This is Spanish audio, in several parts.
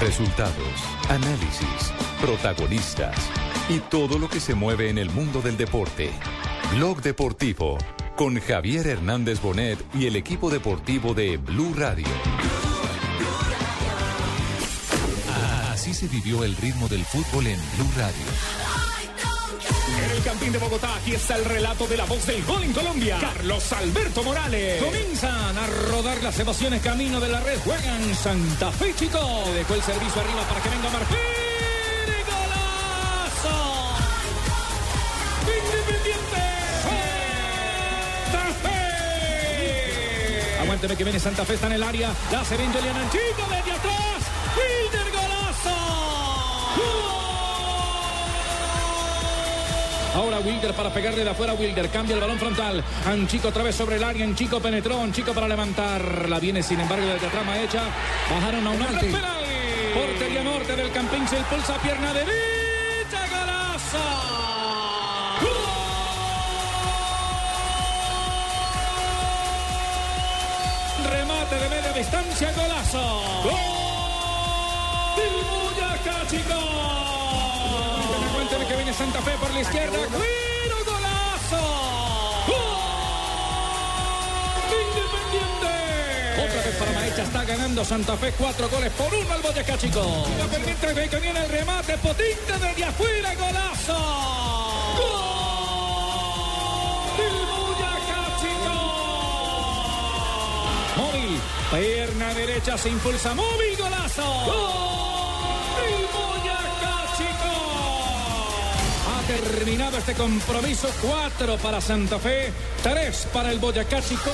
Resultados, análisis, protagonistas y todo lo que se mueve en el mundo del deporte. Blog Deportivo con Javier Hernández Bonet y el equipo deportivo de Blue Radio. Así se vivió el ritmo del fútbol en Blue Radio. En el Campín de Bogotá, aquí está el relato de la voz del gol en Colombia. Carlos Alberto Morales. Comienzan a rodar las emociones camino de la red. Juegan Santa Fe, chico. Dejó el servicio arriba para que venga Marfil. ¡Golazo! Independiente. Santa Fe. Aguánteme que viene Santa Fe, está en el área. La hace bien Julián Anchico desde atrás. Wilder, golazo. Ahora Wilder para pegarle de afuera. Wilder cambia el balón frontal. Anchico otra vez sobre el área. Anchico penetró. Anchico para levantar. La viene sin embargo desde atrás hecha. Bajaron a un alto. Portería norte del Campín. Se impulsa pierna derecha. Golazo. Remate de media distancia. Golazo. ¡Gol! del Boyacá, chicos. Que viene Santa Fe por la izquierda. ¡Cuero golazo! ¡Gol! Independiente. Otra vez para Maecha está ganando Santa Fe cuatro goles por uno al Boyacá, la pendiente que viene el remate potente desde afuera. ¡Golazo! ¡Gol! del Boyacá, chicos. Móvil, pierna derecha se impulsa. Móvil, golazo. ¡Gol! Terminado este compromiso. Cuatro para Santa Fe, tres para el Boyacá, chico.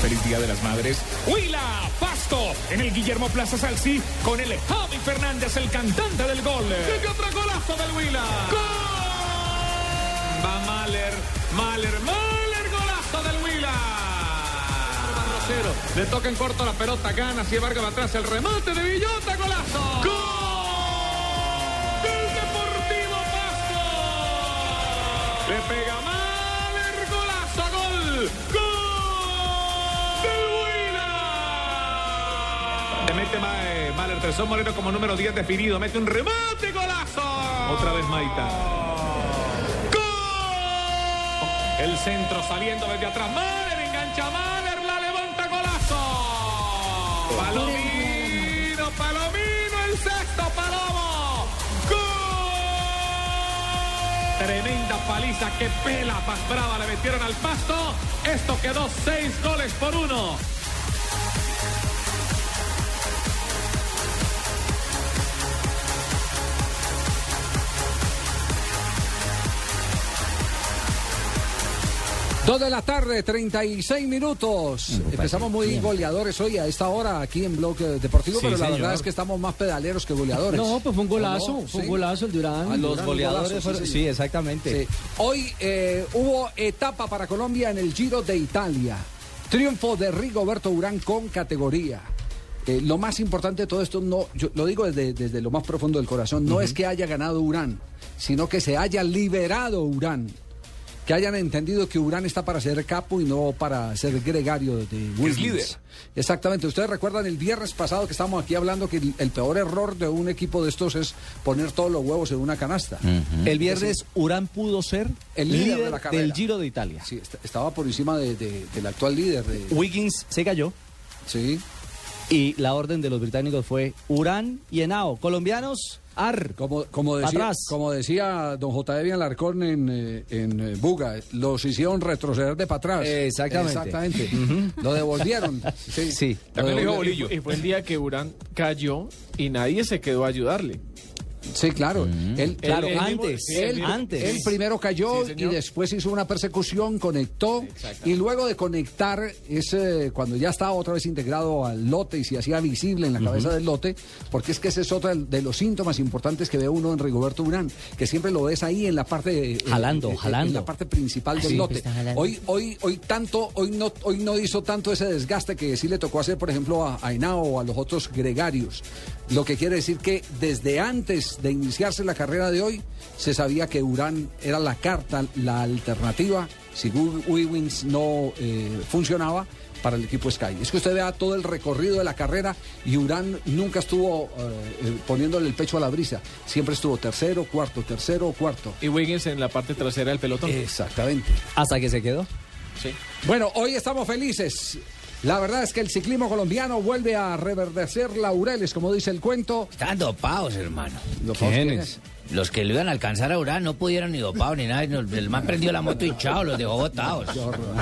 Feliz Día de las Madres. Huila, Pasto, en el Guillermo Plaza Salsi, con el Javi Fernández, el cantante del gol. ¡Qué otro golazo del Huila! ¡Gol! Va Mahler, Mahler, Mahler, golazo del Huila. Le toca en corto la pelota, gana, si Vargas va atrás el remate de Villota, golazo. ¡Gol! Tresón Moreno como número 10 definido, mete un remate, golazo. Otra vez Maita. ¡Gol! El centro saliendo desde atrás. Mahler engancha Mahler, la levanta golazo. Palomino, Palomino, el sexto Palomo. ¡Gol! Tremenda paliza, que pela más brava le metieron al pasto. Esto quedó seis goles por uno. Dos de la tarde, 36 minutos. Empezamos muy goleadores hoy a esta hora aquí en Blog eh, Deportivo, Sí, pero la señor. verdad es que estamos más pedaleros que goleadores. No, pues fue un golazo, fue un Sí. golazo el Durán. Ah, Los Durán, goleadores golazo, fueron- sí, exactamente. Hoy eh, hubo etapa para Colombia en el Giro de Italia. Triunfo de Rigoberto Urán con categoría. Eh, lo más importante de todo esto, no, yo lo digo desde, desde lo más profundo del corazón, no es que haya ganado Urán, sino que se haya liberado Urán. Que hayan entendido que Urán está para ser capo y no para ser gregario de Williams. líder. Exactamente. Ustedes recuerdan el viernes pasado que estábamos aquí hablando que el, el peor error de un equipo de estos es poner todos los huevos en una canasta. El viernes Urán pudo ser El líder de la carrera. del Giro de Italia. Sí, est- estaba por encima de- de- del actual líder. De, Wiggins se cayó sí. Y la orden de los británicos fue Urán y Henao, colombianos, ar. Como, como, decía, Atrás. como decía don J. Evian Larcón en, eh, en eh, Buga, los hicieron retroceder de para atrás. Exactamente. Exactamente. Lo devolvieron. Sí. Sí. También lo dijo devolvieron. Bolillo. Y fue el día que Urán cayó y nadie se quedó a ayudarle. Sí, claro. Él, Claro, Él- mismo- antes, él, antes. Él primero cayó Sí, y después hizo una persecución, conectó y luego de conectar es eh, cuando ya estaba otra vez integrado al lote y se hacía visible en la cabeza del lote, porque es que ese es otro del- de los síntomas importantes que ve uno en Rigoberto Urán, que siempre lo ves ahí en la parte eh, Jalando, eh, jalando. en la parte principal del Sí, lote. jalando. Hoy hoy hoy tanto hoy no hoy no hizo tanto ese desgaste que sí le tocó hacer, por ejemplo, a, a Henao o a los otros gregarios. Lo que quiere decir que desde antes de iniciarse la carrera de hoy, se sabía que Urán era la carta, la alternativa, si Wins no eh, funcionaba para el equipo Sky. Es que usted vea todo el recorrido de la carrera y Urán nunca estuvo eh, eh, poniéndole el pecho a la brisa. Siempre estuvo tercero, cuarto, tercero, cuarto. Y Wiggins en la parte trasera del pelotón. Exactamente. Hasta que se quedó. Sí. Bueno, hoy estamos felices. La verdad es que el ciclismo colombiano vuelve a reverdecer laureles, como dice el cuento. Están dopados, hermano. ¿Quiénes? Los que lo iban a alcanzar a Urán no pudieron ni dopados ni nada. no, El man prendió la moto y chao, los dejó botados.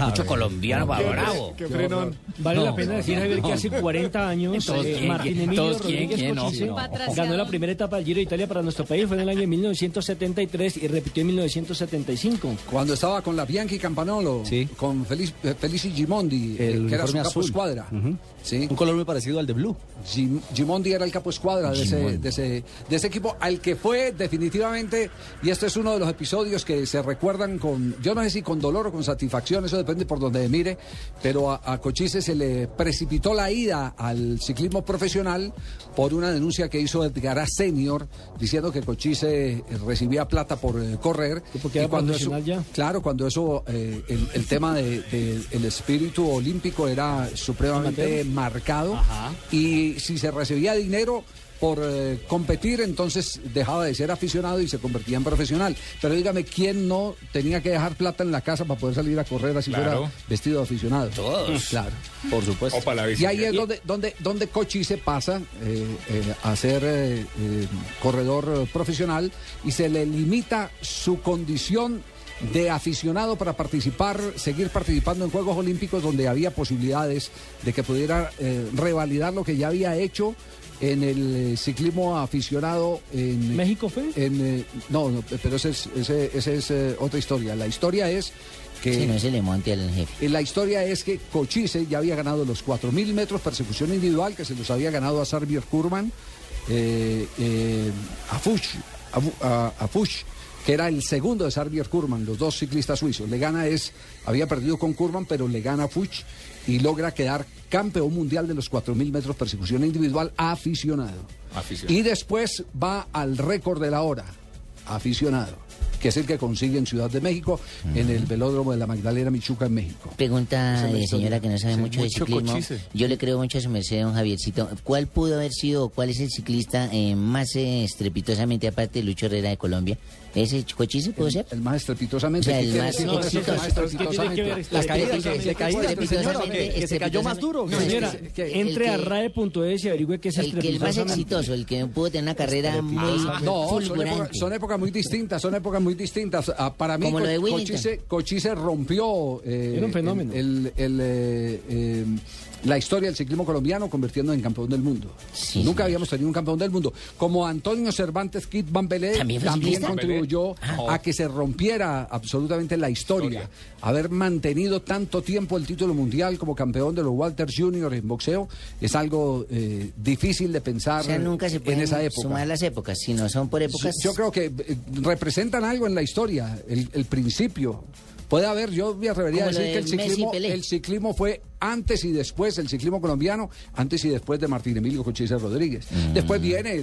Mucho colombiano para bravo. Qué. Vale No, la pena decir, Javier, que hace 40 años Todos eh, Martín Emilio todos quién, Rodríguez quién, no, Cochise no. ganó la primera etapa del Giro de Italia para nuestro país, fue en el año 1973 y repitió en 1975. Cuando estaba con la Bianchi Campanolo, Sí. con Felici, eh, Felici Gimondi, El que era su capo escuadra. Sí. Un color muy parecido al de Blue. Gim- Gimondi era el capo escuadra de ese, de, ese, de ese equipo, al que fue definitivamente, y este es uno de los episodios que se recuerdan con, yo no sé si con dolor o con satisfacción, eso depende por donde mire, pero a, a Cochise se le precipitó la ida al ciclismo profesional por una denuncia que hizo Edgar. Senior, diciendo que Cochise eh, recibía plata por eh, correr. ¿Y por qué era cuando profesional ya? Claro, cuando eso, eh, el, el tema del de, el espíritu olímpico era supremamente marcado y si se recibía dinero por eh, competir, entonces dejaba de ser aficionado y se convertía en profesional. Pero dígame, ¿quién no tenía que dejar plata en la casa para poder salir a correr así Claro. fuera vestido de aficionado? Todos. Claro. Por supuesto. O para la Y ahí es donde, donde, donde Cochi se pasa eh, eh, a ser eh, eh, corredor profesional y se le limita su condición de aficionado para participar, seguir participando en Juegos Olímpicos donde había posibilidades de que pudiera eh, revalidar lo que ya había hecho en el eh, ciclismo aficionado en ¿México fue? en, eh, no, no, pero esa es, ese- es eh, otra historia. La historia es que Si no se le monte al jefe. La historia es que Cochise ya había ganado los 4.000 metros persecución individual, que se los había ganado a Sarbier Kurman, eh, eh, a Fuchs, a, a- a Fuchs, que era el segundo de Sarbier Kurman, los dos ciclistas suizos. Le gana es, había perdido con Kurman, pero le gana Fuchs y logra quedar campeón mundial de los 4.000 metros persecución individual aficionado. Aficionado. Y después va al récord de la hora, aficionado, que es el que consigue en Ciudad de México, en el velódromo de la Magdalena Michuca en México. Pregunta de historia. señora que no sabe Sí, mucho de ciclismo. cochise. Yo le creo mucho a su merced, don Javiercito. ¿Cuál pudo haber sido, cuál es el ciclista eh, más eh, estrepitosamente, aparte de Lucho Herrera de Colombia? ¿Ese cochise puede ser? El más estrepitosamente. O sea, ¿qué el más- se Estrepitosamente, cayó, que, se más duro. Señora, entre a rae.es y averigüe qué es El que el más exitoso, el que pudo tener una carrera muy No, son épocas, muy distintas, son épocas muy distintas. Ah, para mí. Cochise, rompió eh, Era un fenómeno. el- el- el, eh, eh, la historia del ciclismo colombiano convirtiendo en campeón del mundo. Sí, Nunca señor. habíamos tenido un campeón del mundo. Como Antonio Cervantes Kid Van Belé ¿También ciclista? Contribuyó Ah. a que se rompiera absolutamente la historia. Haber mantenido tanto tiempo el título mundial como campeón de los Walters Junior en boxeo es algo eh, difícil de pensar O sea, nunca se en esa época. sumar las épocas, sino son por épocas. Yo creo que eh, representan algo en la historia, el, el principio. Puede haber, yo me atrevería a Como decir que el ciclismo, el ciclismo fue antes y después, el ciclismo colombiano, antes y después de Martín Emilio Cochise Rodríguez. Después viene a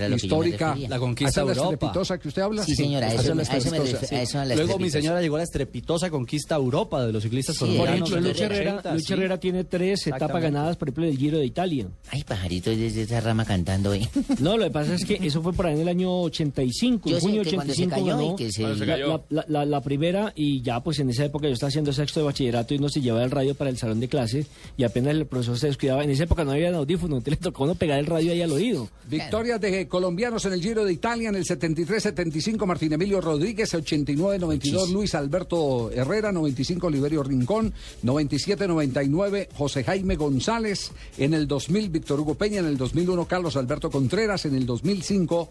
la me histórica. La conquista ¿Esa es la Europa. estrepitosa que usted habla? Sí, señora, eso, la a eso me estrepitosa. refiero, a eso a la Luego mi señora llegó a la estrepitosa conquista Europa de los ciclistas Sí, Por colombianos. ejemplo, Lucho Lucho Herrera, 80, Lucho sí. Herrera tiene tres etapas ganadas, por ejemplo, del Giro de Italia. Ay, pajarito desde esa rama cantando ahí. No, lo que pasa es que eso fue por ahí en el año 85, Yo en junio que cuando se 85 cayó ganó y que se... Cuando se la, cayó. la- la- la primera y ya pues en esa época yo estaba haciendo sexto de bachillerato y no se llevaba el radio para el salón de clases. Clase y apenas el profesor se descuidaba. En esa época no había audífono, entonces le tocó uno pegar el radio ahí al oído. Victorias de colombianos en el Giro de Italia en el 73-75, Martín Emilio Rodríguez, 89-92, Luis Alberto Herrera, 95, Oliverio Rincón, 97-99, José Jaime González, en el 2000, Víctor Hugo Peña, en el 2001, Carlos Alberto Contreras, en el 2005,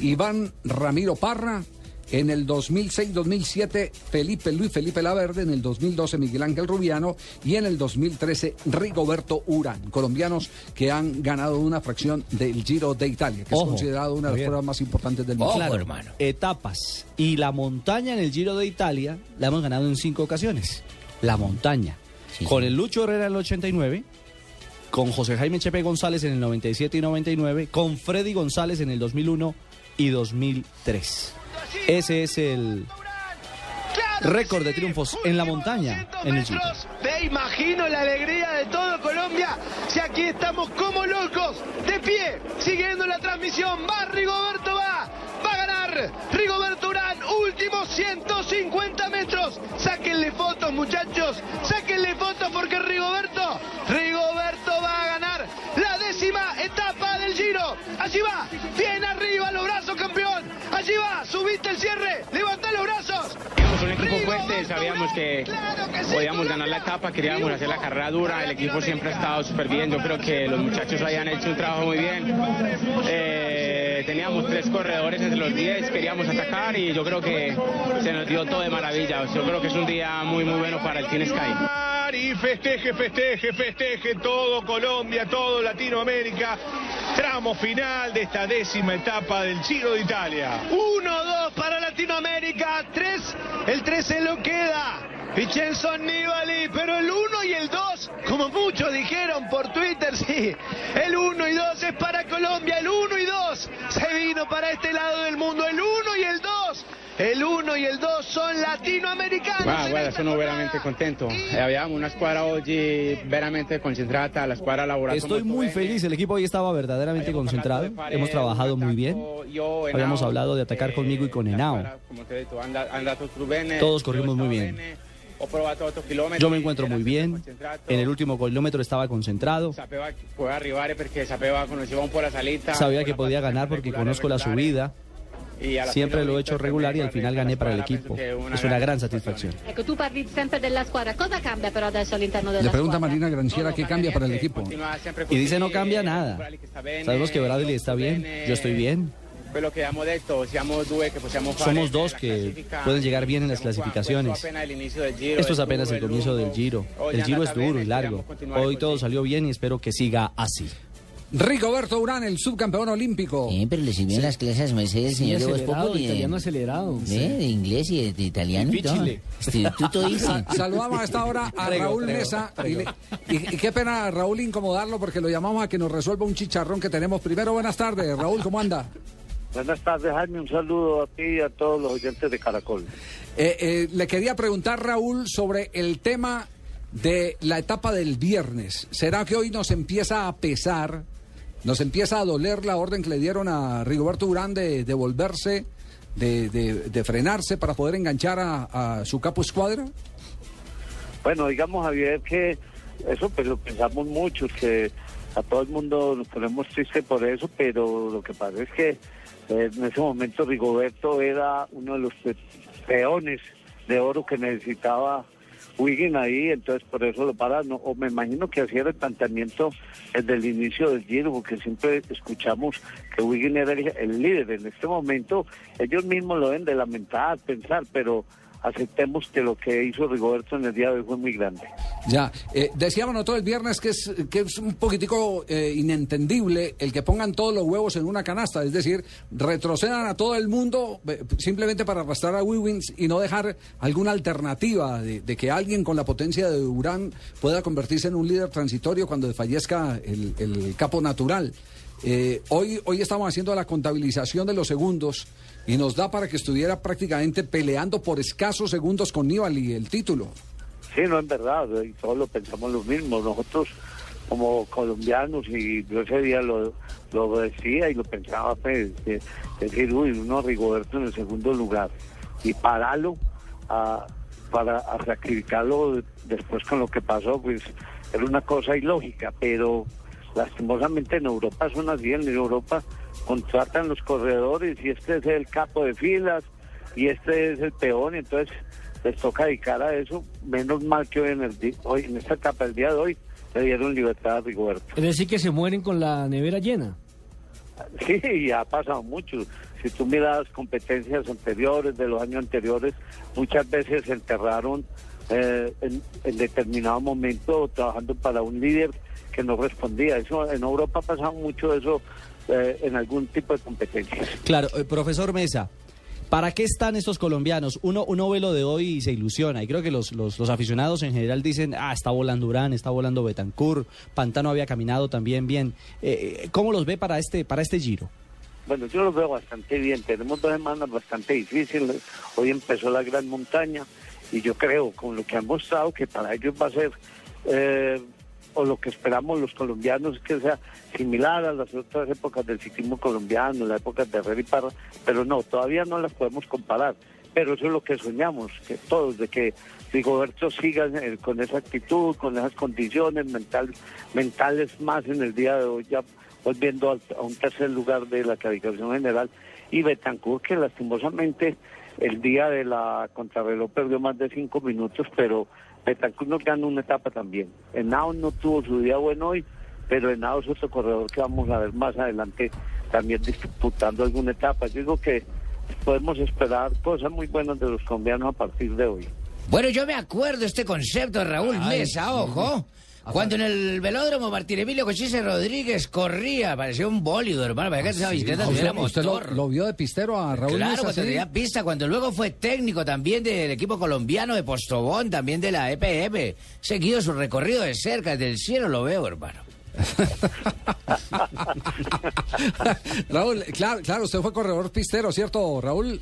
Iván Ramiro Parra, en el 2006-2007, Felipe Luis Felipe Laverde. En el 2012, Miguel Ángel Rubiano. Y en el 2013, Rigoberto Urán. Colombianos que han ganado una fracción del Giro de Italia, que Ojo, es considerado una de las pruebas más importantes del mundo. Claro, Etapas. Y la montaña en el Giro de Italia la hemos ganado en cinco ocasiones. La montaña. con el Lucho Herrera en el 89, con José Jaime Chepe González en el 97 y 99, con Freddy González en el 2001 y 2003. Ese es el récord de triunfos en la montaña en el Giro. Te imagino la alegría de todo Colombia. Si aquí estamos como locos, de pie, siguiendo la transmisión. Va Rigoberto, va. Va a ganar Rigoberto Urán. Últimos 150 metros. Sáquenle fotos, muchachos. Sáquenle fotos porque Rigoberto, Rigoberto va a ganar la décima etapa del Giro. Allí va. Bien arriba los brazos, campeón. Allí va. Subiste el cierre. Levanta los brazos. Un equipo fuerte, sabíamos que podíamos ganar la etapa, queríamos hacer la carrera dura, el equipo siempre ha estado súper bien, yo creo que los muchachos hayan hecho un trabajo muy bien. Eh, teníamos tres corredores entre los 10, queríamos atacar y yo creo que se nos dio todo de maravilla. Yo creo que es un día muy muy bueno para el Team Sky. Y festeje, festeje, festeje todo Colombia, todo Latinoamérica. Tramo final de esta décima etapa del Giro de Italia. 1-2 para Latinoamérica. 3. El 3 se lo queda. Vincenzo Nibali, pero el 1 y el 2, como muchos dijeron por Twitter, sí, el 1 y 2 es para Colombia, el 1 y 2 se vino para este lado del mundo, el 1 y el 2, el 1 y el 2 son latinoamericanos. Wow, guarda, sono veramente contento. Eh, abbiamo una squadra oggi veramente concentrata, la squadra ha lavorato Estoy muy feliz, el equipo hoy estaba verdaderamente concentrado, hemos trabajado muy bien, Io, habíamos Henao, hablado de atacar conmigo y con Henao. Todos corrimos muy bien. bene, Ho provato 8 km. Yo me encuentro muy bien, en el último kilómetro estaba concentrado, sabía que podía ganar porque conozco la subida, siempre lo he hecho regular y al final gané para el equipo. Es una gran satisfacción. Le pregunta squadra? Marina Granciera qué cambia para el equipo. Y dice no cambia nada. Sabemos que Bradley está bien, yo estoy bien. Possiamo fare Somos dos que pueden llegar bien en las Questo clasificaciones. Esto es apenas el comienzo del. Giro. El Giro es duro y largo. Hoy todo salió bien y espero que siga así. Rigoberto Urán, el subcampeón olímpico. Sí, pero le sirvieron las clases Mercedes, señor Voz acelerado, Populi, de- italiano acelerado. de, de inglés y de, de italiano y todo. Instituto dice. Sa- Saludamos a esta hora a Prego, Raúl prego, Mesa. Y, prego. le- y- y qué pena, Raúl, incomodarlo porque lo llamamos a que nos resuelva un chicharrón que tenemos. Primero, buenas tardes. Raúl, ¿cómo anda? Buenas tardes, Jaime. Un saludo a ti y a todos los oyentes de Caracol. Eh, eh, le quería preguntar, Raúl, sobre el tema de la etapa del viernes. ¿Será que hoy nos empieza a pesar, nos empieza a doler la orden que le dieron a Rigoberto Urán de, de volverse, de, de- frenarse para poder enganchar a, su capo escuadra? Bueno, digamos, Javier, que eso pues lo pensamos muchos, que a todo el mundo nos ponemos tristes por eso, pero lo que pasa es que eh, en ese momento Rigoberto era uno de los pe- peones de oro que necesitaba Wiggin ahí, entonces por eso lo pararon. O me imagino que hacía el planteamiento desde el inicio del Giro, porque siempre escuchamos que Wiggin era el, el líder. En este momento ellos mismos lo deben de lamentar, pensar, pero aceptemos que lo que hizo Rigoberto en el día de hoy fue muy grande. Ya, eh, decíamos nosotros el viernes que es, que es un poquitico eh, inentendible el que pongan todos los huevos en una canasta, es decir, retrocedan a todo el mundo eh, simplemente para arrastrar a Wiggins y no dejar alguna alternativa de, que alguien con la potencia de Urán pueda convertirse en un líder transitorio cuando fallezca el capo natural. Eh, hoy, hoy estamos haciendo la contabilización de los segundos y nos da para que estuviera prácticamente peleando por escasos segundos con Nibali el título. Sí, no es verdad, y todos lo pensamos lo mismo. Nosotros, como colombianos, y yo ese día lo, lo decía y lo pensaba, pues, de- decir, uy, uno Rigoberto en el segundo lugar, y pararlo a- para sacrificarlo después con lo que pasó, pues era una cosa ilógica, pero lastimosamente en Europa son así, en Europa contratan los corredores y este es el capo de filas y este es el peón, y entonces les toca dedicar a eso, menos mal que hoy en, el, hoy, en esta etapa del día de hoy le dieron libertad a Rigoberto. Es decir, que se mueren con la nevera llena. Sí, y ha pasado mucho. Si tú miras competencias anteriores, de los años anteriores, muchas veces se enterraron eh, en, en determinado momento trabajando para un líder que no respondía. Eso En Europa ha pasado mucho eso eh, en algún tipo de competencias. Claro, eh, profesor Mesa, ¿para qué están estos colombianos? Uno, uno ve lo de hoy y se ilusiona. Y creo que los, los, los aficionados en general dicen, ah, está volando Urán, está volando Betancourt, Pantano había caminado también bien. Eh, ¿Cómo los ve para este, para este giro? Bueno, yo lo veo bastante bien. Tenemos dos semanas bastante difíciles. Hoy empezó la gran montaña y yo creo, con lo que han mostrado, que para ellos va a ser, eh, o lo que esperamos los colombianos, que sea similar a las otras épocas del ciclismo colombiano, la época de Herrera y Parra, pero no, todavía no las podemos comparar. Pero eso es lo que soñamos, que todos, de que Rigoberto siga con esa actitud, con esas condiciones mental, mentales más en el día de hoy, ya volviendo a un tercer lugar de la calificación general. Y Betancourt, que lastimosamente el día de la contrarreloj perdió más de cinco minutos, pero Betancourt nos ganó una etapa también. Henao no tuvo su día bueno hoy, pero Henao es otro corredor que vamos a ver más adelante también disputando alguna etapa. Yo digo que podemos esperar cosas muy buenas de los colombianos a partir de hoy. Bueno, yo me acuerdo este concepto de Raúl Ay, Mesa, sí. ojo. Cuando en el velódromo Martín Emilio Cochise Rodríguez corría, parecía un bólido, hermano, parecía que esa bicicleta Ah, tuviera ¿Usted, usted lo, vio de pistero a Raúl claro, cuando tenía pista, cuando luego fue técnico también del equipo colombiano de Postobón, también de la EPF. Seguido su recorrido de cerca, desde el cielo lo veo, hermano. Raúl, claro, claro, usted fue corredor pistero, ¿cierto, Raúl?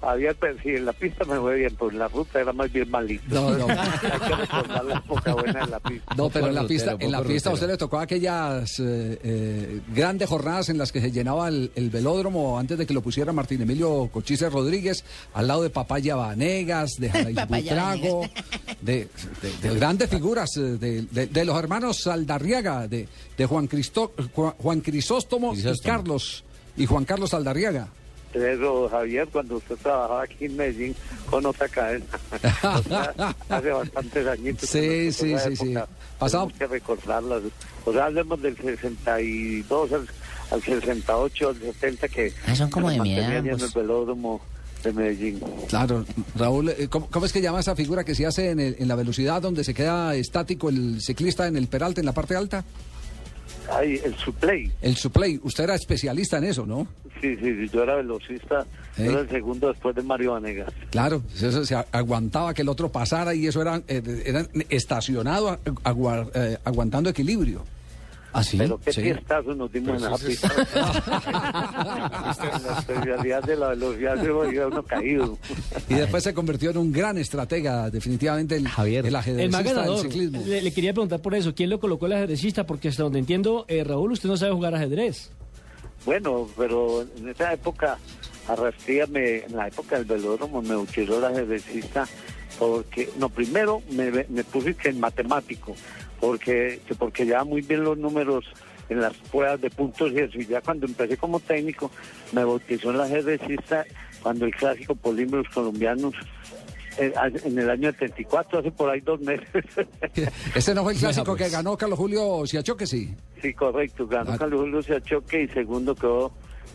Había, pues, sí, en la pista me fue bien, pero en la ruta era más bien malito. No, no. Hay que recordar la época buena en la pista. No, pero en la pista, en la pista a usted le tocó aquellas eh, eh, grandes jornadas en las que se llenaba el, el velódromo antes de que lo pusiera Martín Emilio Cochise Rodríguez, al lado de Papaya Vanegas, de Jaraíz Papaya Buitrago, de, de- de grandes figuras, eh, de, de- de los hermanos Saldarriaga, de, de Juan, Cristo, Juan, Juan Crisóstomo, y Carlos, y Juan Carlos Saldarriaga. Pero Javier, cuando usted trabajaba aquí en Medellín con otra cadena, o sea, hace bastantes añitos. Sí, sí, sí, sí. Tenemos que recordarlas. O sea, hablemos del 62 al, al 68, al 70, que Ah, son como de mi edad, mantenían en el velódromo de Medellín. Claro, Raúl, eh, ¿cómo, cómo es que llama esa figura que se hace en, el- en la velocidad donde se queda estático el ciclista en el peralte, en la parte alta? Ay, el suplay. El suplay, usted era especialista en eso, ¿no? Sí, sí, sí, yo era velocista, ¿Eh? yo era el segundo después de Mario Vanegas. Claro, eso se aguantaba que el otro pasara y eso era, eh, era estacionado eh, aguantando equilibrio. ¿Ah, sí? Pero qué Sí. fiestazo nos dimos en es- pista. en la especialidad de la velocidad se iba uno caído. Y después se convirtió en un gran estratega, definitivamente el, el El ajedrecista del ciclismo. Le, le quería preguntar por eso. ¿Quién lo colocó el ajedrecista? Porque hasta donde entiendo, eh, Raúl, usted no sabe jugar ajedrez. Bueno, pero en esa época, Arrastía, me, en la época del velódromo, me utilizó el ajedrecista porque, no, primero me, me puse que en matemático, porque, que porque llevaba muy bien los números en las pruebas de puntos y eso, y ya cuando empecé como técnico, me bautizó el ajedrecista cuando el clásico Polímeros colombianos, eh, en el año 74, hace por ahí dos meses. Ese no fue el clásico pues. que ganó Carlos Julio Siachoque, sí. Sí, correcto. Ganó Ah. Carlos Julio Siachoque y segundo quedó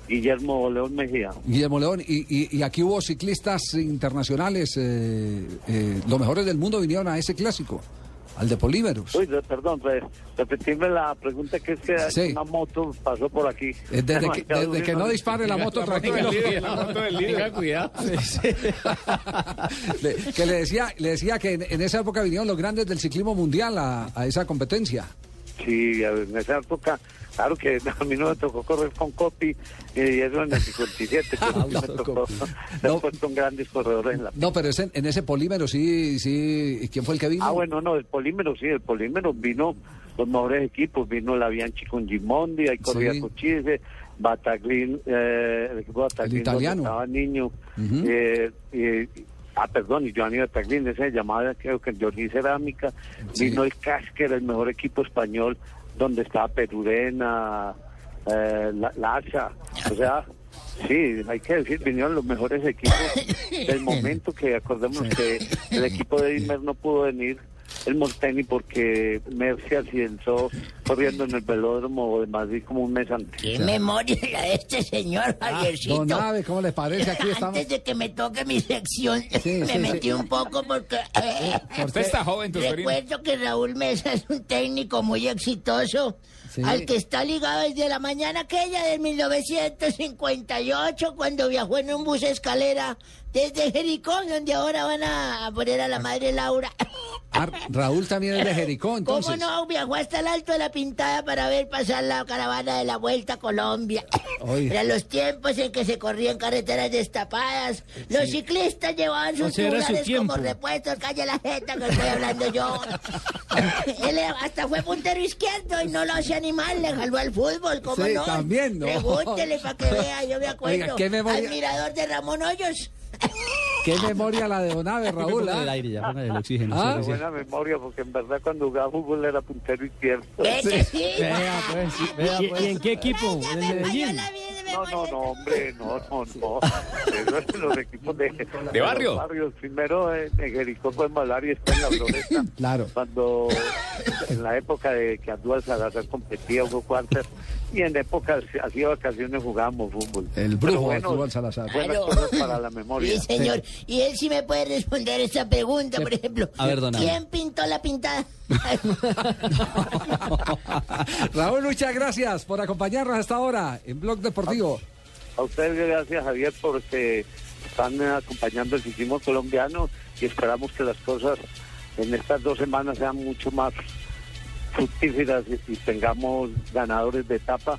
Guillermo León Mejía. Guillermo León, y, y- y aquí hubo ciclistas internacionales, eh, eh, los mejores del mundo vinieron a ese clásico, al de Polímeros. Uy, de- perdón, re- repetirme la pregunta que es que Sí. una moto pasó por aquí. Eh, Desde que, desde que no dispare la moto, tranquilo. Cuidado. Que le decía, le decía que en, en esa época vinieron los grandes del ciclismo mundial a, a esa competencia. Sí, en esa época, claro que a mí no me tocó correr con Copy y eso en el 57, pero sí me tocó después con grandes corredores en la No, pero ese- en ese Polímero sí, sí. ¿Quién fue el que vino? Ah, bueno, no, el polímero sí, el polímero vino los mejores equipos, vino la Bianchi con Gimondi, ahí corría Sí. Cochise, Bataglin, eh, el equipo Bataglin italiano. donde estaba niño, eh, y Ah, perdón, y Giovanni Bertaglini, esa llamada creo que Johnny Cerámica, vino el Casquer, el mejor equipo español, donde estaba Perurena, eh, la, Lacha, o sea, sí, hay que decir, vinieron los mejores equipos del momento que acordemos que el equipo de Imer no pudo venir el Molteni porque Mercy accidentó corriendo en el velódromo de Madrid como un mes antes. ¿Qué memoria la de este señor, Javiercito? Don Abe, ¿cómo les parece? Aquí estamos. Antes de que me toque mi sección, Sí, me sí, metí sí. un poco porque... eh, Usted está joven, tu sobrino. Recuerdo que Raúl Mesa es un técnico muy exitoso, Sí. al que está ligado desde la mañana aquella de 1958, cuando viajó en un bus escalera desde Jericó, donde ahora van a poner a la madre Laura. Ah, Raúl también es de Jericó, entonces. ¿Cómo no? Viajó hasta el Alto de la Pintada para ver pasar la caravana de la Vuelta a Colombia. Oye. Eran los tiempos en que se corrían carreteras destapadas. Los ciclistas llevaban sus O sea, su como repuestos. Calla la jeta que estoy hablando yo. Él hasta fue puntero izquierdo y no lo hacía ni mal. Le jaló al fútbol, ¿cómo Sí, no? también, ¿no? Pregúntele para que vea, yo me acuerdo. Oiga, ¿qué memoria? Admirador de Ramón Hoyos. Qué memoria la de Don Abe, Raúl. ¿ah? el aire ya, el oxígeno. Ah, sí, sí, sí. Buena memoria, porque en verdad cuando jugaba fútbol era puntero izquierdo. Pues, vea, ¿Y, pues. y en qué equipo? ¿En el Medellín? No, no, no, hombre, no, no, no. Eso es los equipos de, ¿De barrio? los barrios. Primero en, en Jericó fue Malar y después en la Floresta. Claro. Cuando, en la época de que Andújar Salazar competía, Hugo Cuartas, y en épocas, así de vacaciones jugábamos fútbol. El brujo bueno, Aníbal Salazar. Buenas Claro. cosas para la memoria. Sí, señor. Y él sí me puede responder esa pregunta, por ejemplo. A ver, don. ¿Quién pintó la pintada? Raúl, muchas gracias por acompañarnos hasta ahora en Blog Deportivo. A ustedes gracias, Javier, porque están acompañando el ciclismo colombiano y esperamos que las cosas en estas dos semanas sean mucho más fructíferas y, y tengamos ganadores de etapa,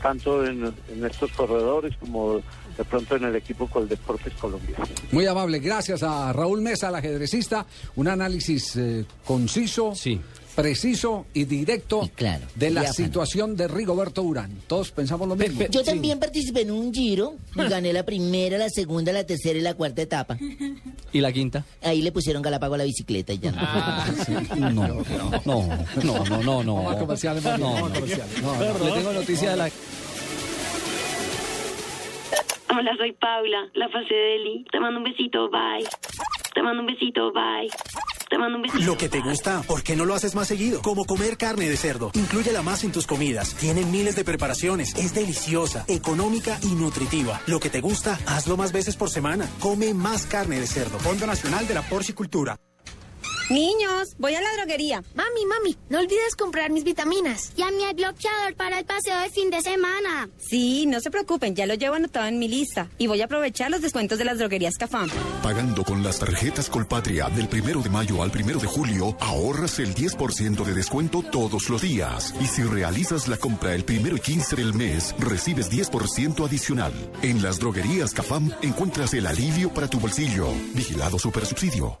tanto en, en estos corredores como de pronto en el equipo Coldeportes Colombia. Muy amable, gracias a Raúl Mesa, el ajedrecista. Un análisis eh, conciso, preciso y directo de la situación de Rigoberto Urán. Todos pensamos lo mismo. Yo también participé en un giro y gané la primera, la segunda, la tercera y la cuarta etapa. ¿Y la quinta? Ahí le pusieron galapago a la bicicleta y ya. No, no, no, no, no, no, no. No, no. comerciales. No, Le no. tengo noticia de la... Hola, soy Paula, la fase de Eli. Te mando un besito, bye. Te mando un besito, bye. Te mando un besito. Lo que te gusta, ¿por qué no lo haces más seguido? Como comer carne de cerdo. Inclúyela más en tus comidas. Tiene miles de preparaciones. Es deliciosa, económica y nutritiva. Lo que te gusta, hazlo más veces por semana. Come más carne de cerdo. Fondo Nacional de la Porcicultura. Niños, voy a la droguería. Mami, mami, no olvides comprar mis vitaminas. Ya mi bloqueador para el paseo de fin de semana. Sí, no se preocupen, ya lo llevo anotado en mi lista. Y voy a aprovechar los descuentos de las droguerías Cafam. Pagando con las tarjetas Colpatria del primero de mayo al primero de julio, ahorras el 10% de descuento todos los días. Y si realizas la compra el primero y 15 del mes, recibes 10% adicional. En las droguerías Cafam encuentras el alivio para tu bolsillo. Vigilado Supersubsidio.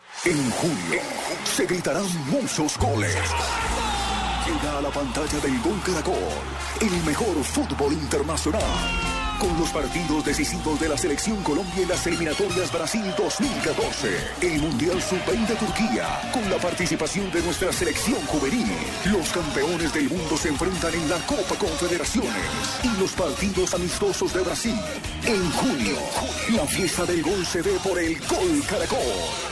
En julio se gritarán muchos goles. Llega a la pantalla del Gol Caracol el mejor fútbol internacional. Con los partidos decisivos de la Selección Colombia en las eliminatorias Brasil 2014, el Mundial Sub-20 Turquía, con la participación de nuestra selección juvenil. Los campeones del mundo se enfrentan en la Copa Confederaciones y los partidos amistosos de Brasil. En junio, la fiesta del gol se ve por el Gol Caracol.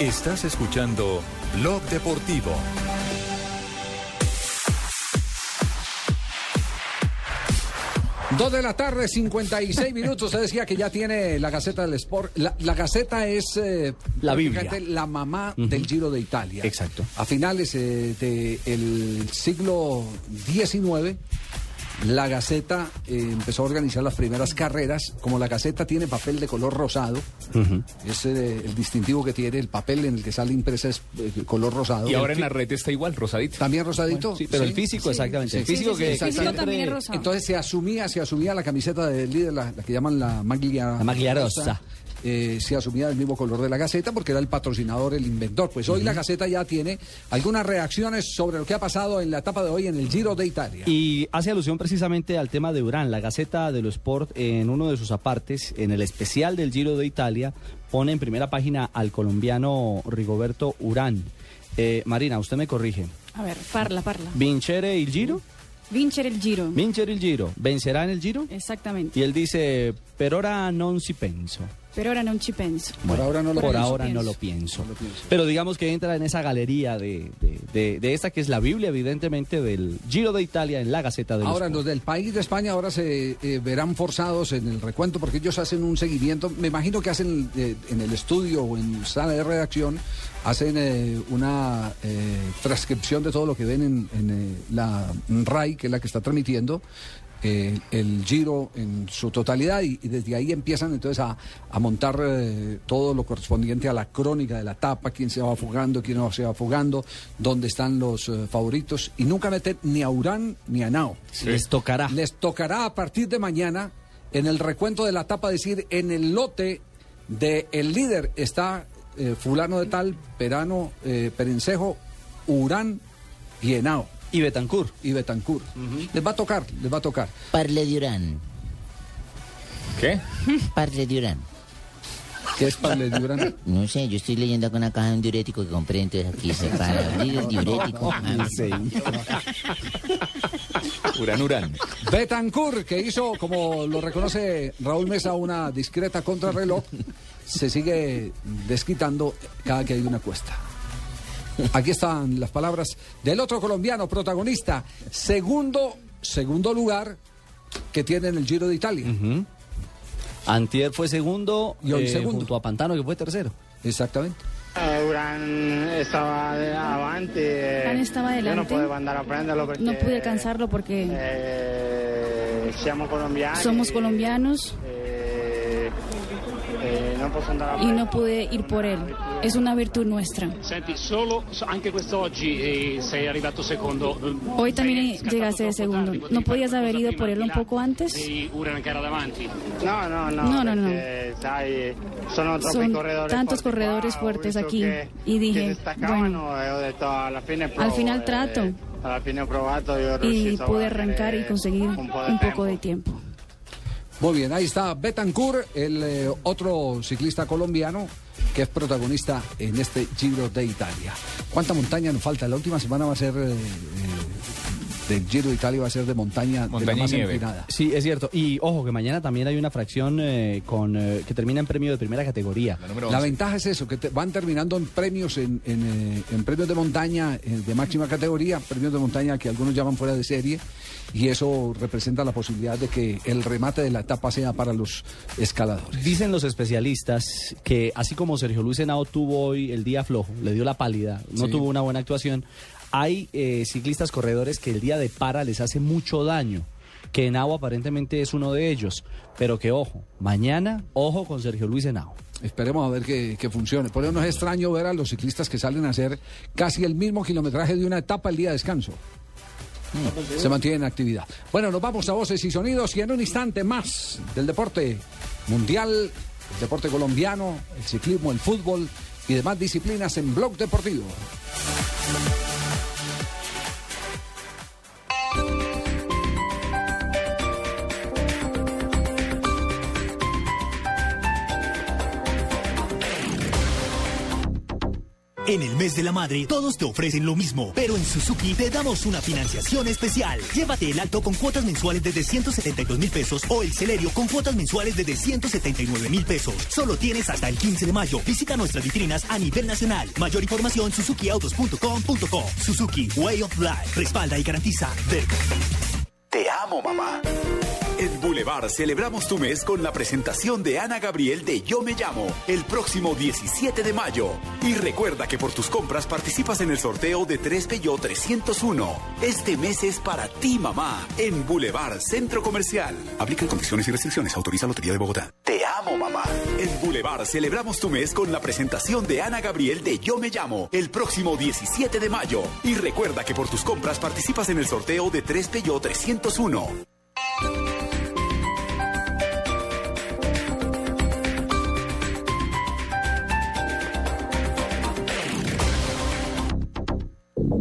Estás escuchando Blog Deportivo. Dos de la tarde, 56 minutos. Usted decía que ya tiene la Gaceta del Sport. La, la Gaceta es eh, La Biblia. la mamá del Giro de Italia. Exacto. A finales eh, del siglo XIX, la Gaceta eh, empezó a organizar las primeras carreras. Como la Gaceta tiene papel de color rosado, es eh, el distintivo que tiene, el papel en el que sale impresa es eh, color rosado. Y ahora en El la red está igual, rosadito. También rosadito. Bueno, sí, pero el físico, exactamente. El físico que- exactamente. siempre- también es rosado. Entonces se asumía, se asumía la camiseta del líder, la, la que llaman la maglia, La maglia rosa. Eh, se asumía del mismo color de la Gaceta porque era el patrocinador, el inventor. Pues hoy la Gaceta ya tiene algunas reacciones sobre lo que ha pasado en la etapa de hoy en el Giro de Italia. Y hace alusión precisamente al tema de Urán. La Gaceta de lo Sport, en uno de sus apartes, en el especial del Giro de Italia, pone en primera página al colombiano Rigoberto Urán. Eh, Marina, usted me corrige. A ver, parla, parla. ¿Vincere il Giro? Vincere il Giro. ¿Vincere il Giro? ¿Vencerá en el Giro? Esattamente. Y él dice, per ora non si penso. Per ora non ci penso. Por ahora no lo Por pienso. ahora no lo pienso. Pero digamos que entra en esa galería de, de- de- de esta que es la Biblia, evidentemente, del Giro de Italia en la Gaceta de Ahora, los del país de España ahora se eh, verán forzados en el recuento porque ellos hacen un seguimiento, me imagino que hacen eh, en el estudio o en sala de redacción, hacen eh, una eh, transcripción de todo lo que ven en, en, eh, la RAI, que es la que está transmitiendo. Eh, el giro en su totalidad y, y desde ahí empiezan entonces a, a montar eh, todo lo correspondiente a la crónica de la etapa, quién se va fugando, quién no se va fugando, dónde están los eh, favoritos y nunca meten ni a Urán ni a Nao. Les tocará. Les tocará a partir de mañana en el recuento de la etapa decir en el lote de el líder está eh, fulano de tal, Perano, eh, Perencejo, Urán y Henao. Y Betancur. Y Betancur. Les va a tocar, les va a tocar. Parle de Urán. ¿Qué? Parle de Urán. ¿Qué es Parle de Urán? No sé, yo estoy leyendo acá una caja de un diurético que compré, entonces aquí se para abrir el diurético. Urán, Urán. Betancur, que hizo, como lo reconoce Raúl Mesa, una discreta contrarreloj, se sigue desquitando cada que hay una cuesta. Aquí están las palabras del otro colombiano protagonista, segundo, segundo lugar que tiene en el Giro de Italia. Antier fue segundo, Y hoy eh, segundo. junto a Pantano, que fue tercero. Exactamente. Eh, Urán estava de- avanti. e Urán estaba adelante. a prenderlo No pude alcanzarlo porque eh, siamo colombiani. somos colombianos e, y no pude ir por él. Es una virtud nuestra. Eh, eh, Hoy también llegaste de segundo. ¿No podías haber ido por él un poco antes? No, no, no. No, no, Son tantos corredores fuertes aquí. Y dije, bueno, al final e trato. y pude arrancar y conseguir un poco de tiempo. Muy bien, ahí está Betancourt, el eh, otro ciclista colombiano que es protagonista en este Giro de Italia. ¿Cuánta montaña nos falta? La última semana va a ser eh, eh, del Giro de Italia va a ser de montaña, de la más nieve. empinada. Sí, es cierto. Y ojo, que mañana también hay una fracción eh, con eh, que termina en premio de primera categoría. La ventaja es eso, que te- van terminando en premios, en, en, eh, en premios de montaña eh, de máxima categoría, premios de montaña que algunos llaman fuera de serie, y eso representa la posibilidad de que el remate de la etapa sea para los escaladores. Dicen los especialistas que así como Sergio Luis Henao tuvo hoy el día flojo, le dio la pálida, no Sí. tuvo una buena actuación, hay eh, ciclistas corredores que el día de para les hace mucho daño. Que Henao aparentemente es uno de ellos, pero que ojo, mañana ojo con Sergio Luis Henao. Esperemos a ver que, que funcione. Por eso no es extraño ver a los ciclistas que salen a hacer casi el mismo kilometraje de una etapa el día de descanso. Mm, Se mantiene en actividad. Bueno, nos vamos a voces y sonidos y en un instante más del deporte mundial, el deporte colombiano, el ciclismo, el fútbol y demás disciplinas en Blog Deportivo. En el mes de la madre, todos te ofrecen lo mismo, pero en Suzuki te damos una financiación especial. Llévate el alto con cuotas mensuales desde 172 mil pesos o el Celerio con cuotas mensuales desde 179 mil pesos. Solo tienes hasta el 15 de mayo. Visita nuestras vitrinas a nivel nacional. Mayor información suzukiautos.com.co. Suzuki Way of Life. Respalda y garantiza. Te amo, mamá. Boulevard. Celebramos tu mes con la presentación de Ana Gabriel de Yo Me Llamo el próximo 17 de mayo. Y recuerda que por tus compras participas en el sorteo de 3 Peugeot 301. Este mes es para ti, mamá, en Boulevard Centro Comercial. Aplican condiciones y restricciones. Autoriza Lotería de Bogotá. Te amo, mamá. En Boulevard celebramos tu mes con la presentación de Ana Gabriel de Yo Me Llamo el próximo 17 de mayo. Y recuerda que por tus compras participas en el sorteo de 3 Peugeot 301.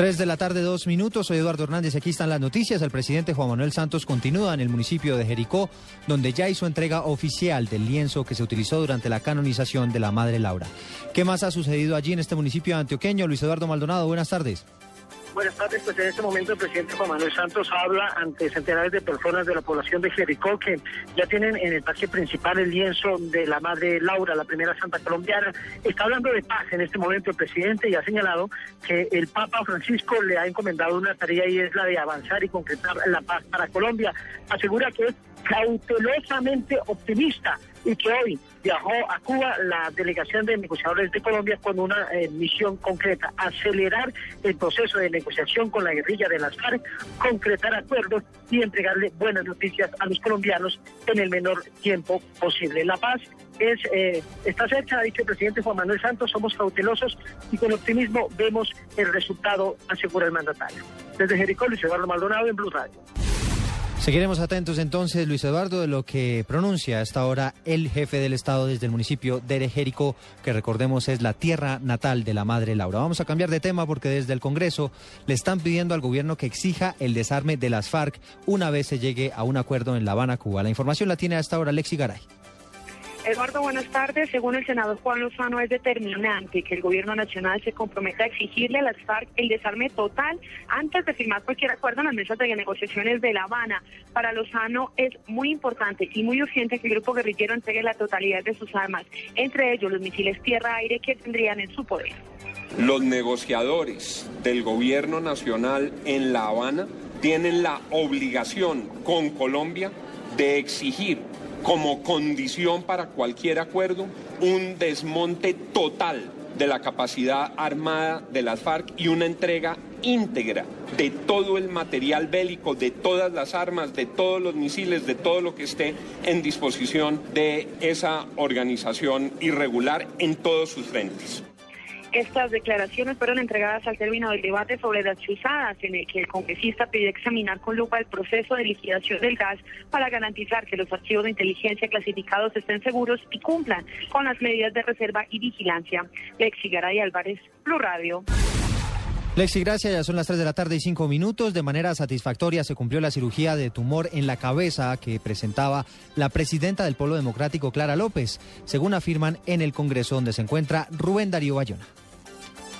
3 de la tarde, dos minutos. Soy Eduardo Hernández. Aquí están las noticias. El presidente Juan Manuel Santos continúa en el municipio de Jericó, donde ya hizo entrega oficial del lienzo que se utilizó durante la canonización de la Madre Laura. ¿Qué más ha sucedido allí en este municipio antioqueño? Luis Eduardo Maldonado, buenas tardes. Buenas tardes, pues en este momento el presidente Juan Manuel Santos habla ante centenares de personas de la población de Jericó que ya tienen en el parque principal el lienzo de la Madre Laura, la primera santa colombiana. Está hablando de paz en este momento el presidente y ha señalado que el Papa Francisco le ha encomendado una tarea y es la de avanzar y concretar la paz para Colombia. Asegura que es cautelosamente optimista y que hoy viajó a Cuba la delegación de negociadores de Colombia con una eh, misión concreta, acelerar el proceso de negociación con la guerrilla de las FARC, concretar acuerdos y entregarle buenas noticias a los colombianos en el menor tiempo posible. La paz es, eh, está cerca, ha dicho el presidente Juan Manuel Santos, somos cautelosos y con optimismo vemos el resultado, asegura el mandatario. Desde Jericó, Luis Eduardo Maldonado en Blue Radio. Seguiremos atentos entonces, Luis Eduardo, de lo que pronuncia hasta ahora el jefe del Estado desde el municipio de Jericó, que recordemos es la tierra natal de la madre Laura. Vamos a cambiar de tema porque desde el Congreso le están pidiendo al gobierno que exija el desarme de las FARC una vez se llegue a un acuerdo en La Habana, Cuba. La información la tiene hasta ahora Lexi Garay. Eduardo, buenas tardes. Según el senador Juan Lozano, es determinante que el gobierno nacional se comprometa a exigirle a las FARC el desarme total antes de firmar cualquier acuerdo en las mesas de negociaciones de La Habana. Para Lozano es muy importante y muy urgente que el grupo guerrillero entregue la totalidad de sus armas, entre ellos los misiles tierra-aire que tendrían en su poder. Los negociadores del gobierno nacional en La Habana tienen la obligación con Colombia de exigir como condición para cualquier acuerdo un desmonte total de la capacidad armada de las FARC y una entrega íntegra de todo el material bélico, de todas las armas, de todos los misiles, de todo lo que esté en disposición de esa organización irregular en todos sus frentes. Estas declaraciones fueron entregadas al término del debate sobre las chuzadas, en el que el congresista pidió examinar con lupa el proceso de liquidación del gas para garantizar que los archivos de inteligencia clasificados estén seguros y cumplan con las medidas de reserva y vigilancia. Lexi Garay Álvarez, Blue. Lexi, gracias. Ya son las 3 de la tarde y 5 minutos. De manera satisfactoria se cumplió la cirugía de tumor en la cabeza que presentaba la presidenta del Polo Democrático, Clara López, según afirman en el Congreso donde se encuentra Rubén Darío Bayona.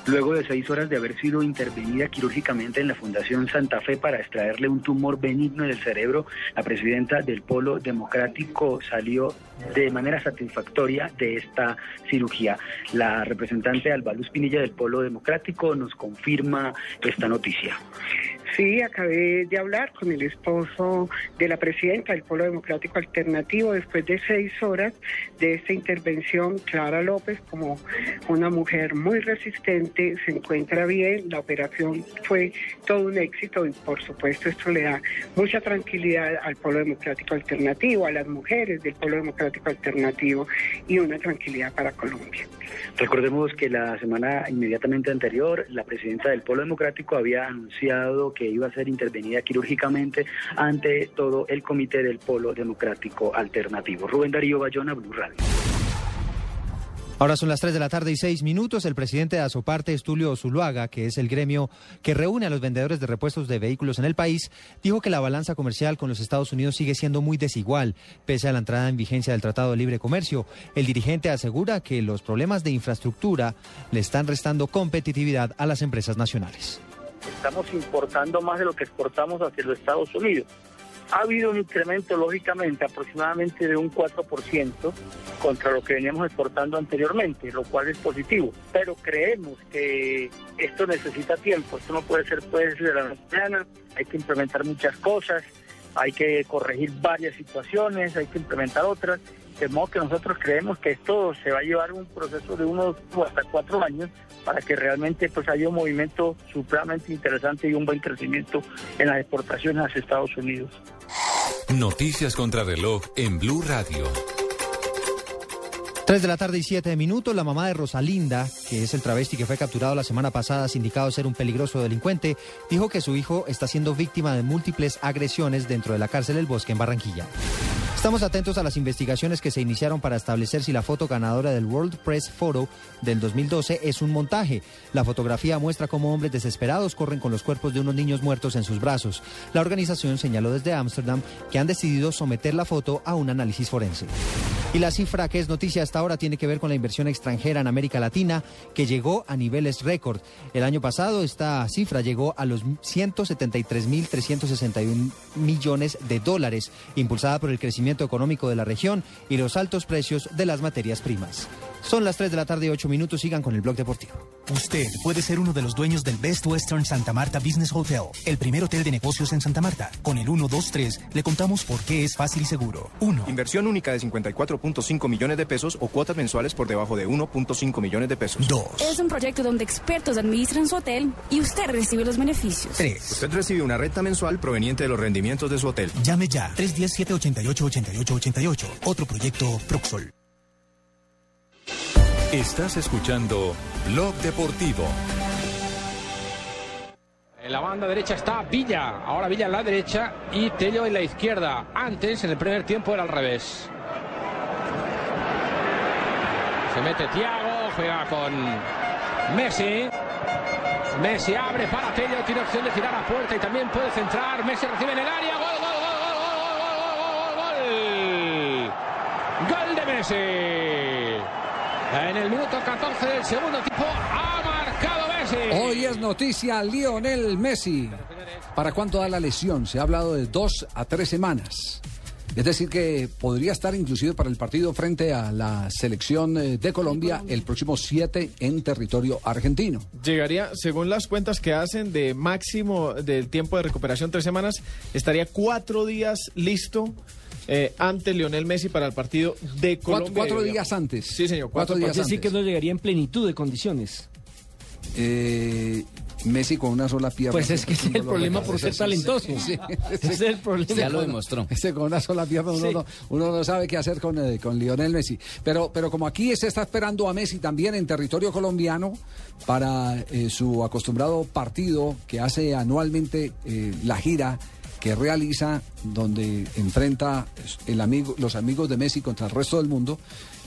Luego de seis horas de haber sido intervenida quirúrgicamente en la Fundación Santa Fe para extraerle un tumor benigno del cerebro, la presidenta del Polo Democrático salió de manera satisfactoria de esta cirugía. La representante Albaluz Pinilla del Polo Democrático nos confirma esta noticia. Sí, acabé de hablar con el esposo de la presidenta del Polo Democrático Alternativo después de seis horas de esta intervención. Clara López, como una mujer muy resistente, se encuentra bien. La operación fue todo un éxito y, por supuesto, esto le da mucha tranquilidad al Polo Democrático Alternativo, a las mujeres del Polo Democrático Alternativo y una tranquilidad para Colombia. Recordemos que la semana inmediatamente anterior, la presidenta del Polo Democrático había anunciado que iba a ser intervenida quirúrgicamente ante todo el comité del Polo Democrático Alternativo. Rubén Darío Bayona, Blue Radio. Ahora son las 3 de la tarde y 6 minutos. El presidente de Azoparte, Tulio Zuluaga, que es el gremio que reúne a los vendedores de repuestos de vehículos en el país, dijo que la balanza comercial con los Estados Unidos sigue siendo muy desigual, pese a la entrada en vigencia del Tratado de Libre Comercio. El dirigente asegura que los problemas de infraestructura le están restando competitividad a las empresas nacionales. Estamos importando más de lo que exportamos hacia los Estados Unidos. Ha habido un incremento, lógicamente, aproximadamente de un 4% contra lo que veníamos exportando anteriormente, lo cual es positivo. Pero creemos que esto necesita tiempo, esto no puede ser pues de la mañana, hay que implementar muchas cosas, hay que corregir varias situaciones, hay que implementar otras, de modo que nosotros creemos que esto se va a llevar un proceso de unos hasta cuatro años para que realmente pues haya un movimiento supremamente interesante y un buen crecimiento en las exportaciones hacia Estados Unidos. Noticias contra reloj en Blue Radio. 3 de la tarde y 7 minutos, la mamá de Rosalinda, que es el travesti que fue capturado la semana pasada, sindicado ser un peligroso delincuente, dijo que su hijo está siendo víctima de múltiples agresiones dentro de la cárcel del Bosque en Barranquilla. Estamos atentos a las investigaciones que se iniciaron para establecer si la foto ganadora del World Press Photo del 2012 es un montaje. La fotografía muestra cómo hombres desesperados corren con los cuerpos de unos niños muertos en sus brazos. La organización señaló desde Ámsterdam que han decidido someter la foto a un análisis forense. Y la cifra que es noticia hasta ahora tiene que ver con la inversión extranjera en América Latina, que llegó a niveles récord. El año pasado esta cifra llegó a los 173.361 millones de dólares, impulsada por el crecimiento económico de la región y los altos precios de las materias primas. Son las 3 de la tarde y 8 minutos. Sigan con el blog deportivo. Usted puede ser uno de los dueños del Best Western Santa Marta Business Hotel, el primer hotel de negocios en Santa Marta. Con el 123 le contamos por qué es fácil y seguro. 1. Inversión única de 54.5 millones de pesos o cuotas mensuales por debajo de 1.5 millones de pesos. 2. Es un proyecto donde expertos administran su hotel y usted recibe los beneficios. 3. Usted recibe una renta mensual proveniente de los rendimientos de su hotel. Llame ya 317-888888. Otro proyecto Proxol. Estás escuchando Blog Deportivo. En la banda derecha está Villa. Ahora Villa en la derecha y Tello en la izquierda. Antes, en el primer tiempo, era al revés. Se mete Thiago, juega con Messi. Messi abre para Tello, tiene opción de girar a puerta y también puede centrar. Messi recibe en el área. Gol, gol, gol, gol, gol, gol, gol. Gol de Messi. En el minuto 14 del segundo tiempo ha marcado Messi. Hoy es noticia Lionel Messi. ¿Para cuánto da la lesión? Se ha hablado de dos a tres semanas. Es decir, que podría estar inclusive para el partido frente a la selección eh, de Colombia el próximo 7 en territorio argentino. Llegaría, según las cuentas que hacen de máximo del tiempo de recuperación, tres semanas, estaría cuatro días listo eh, ante Lionel Messi para el partido de Colombia. Cuatro, cuatro días antes. Sí, señor. Cuatro, días Así antes. que no llegaría en plenitud de condiciones. Eh, Messi con una sola pierna. Pues es que ese es el problema por ser talentoso. Sí, Ese es el problema. Ya lo demostró. Ese con una sola pierna uno, Sí. no, uno no sabe qué hacer con, eh, con Lionel Messi. Pero, pero como aquí se está esperando a Messi también en territorio colombiano para eh, su acostumbrado partido que hace anualmente eh, la gira que realiza donde enfrenta el amigo, los amigos de Messi contra el resto del mundo.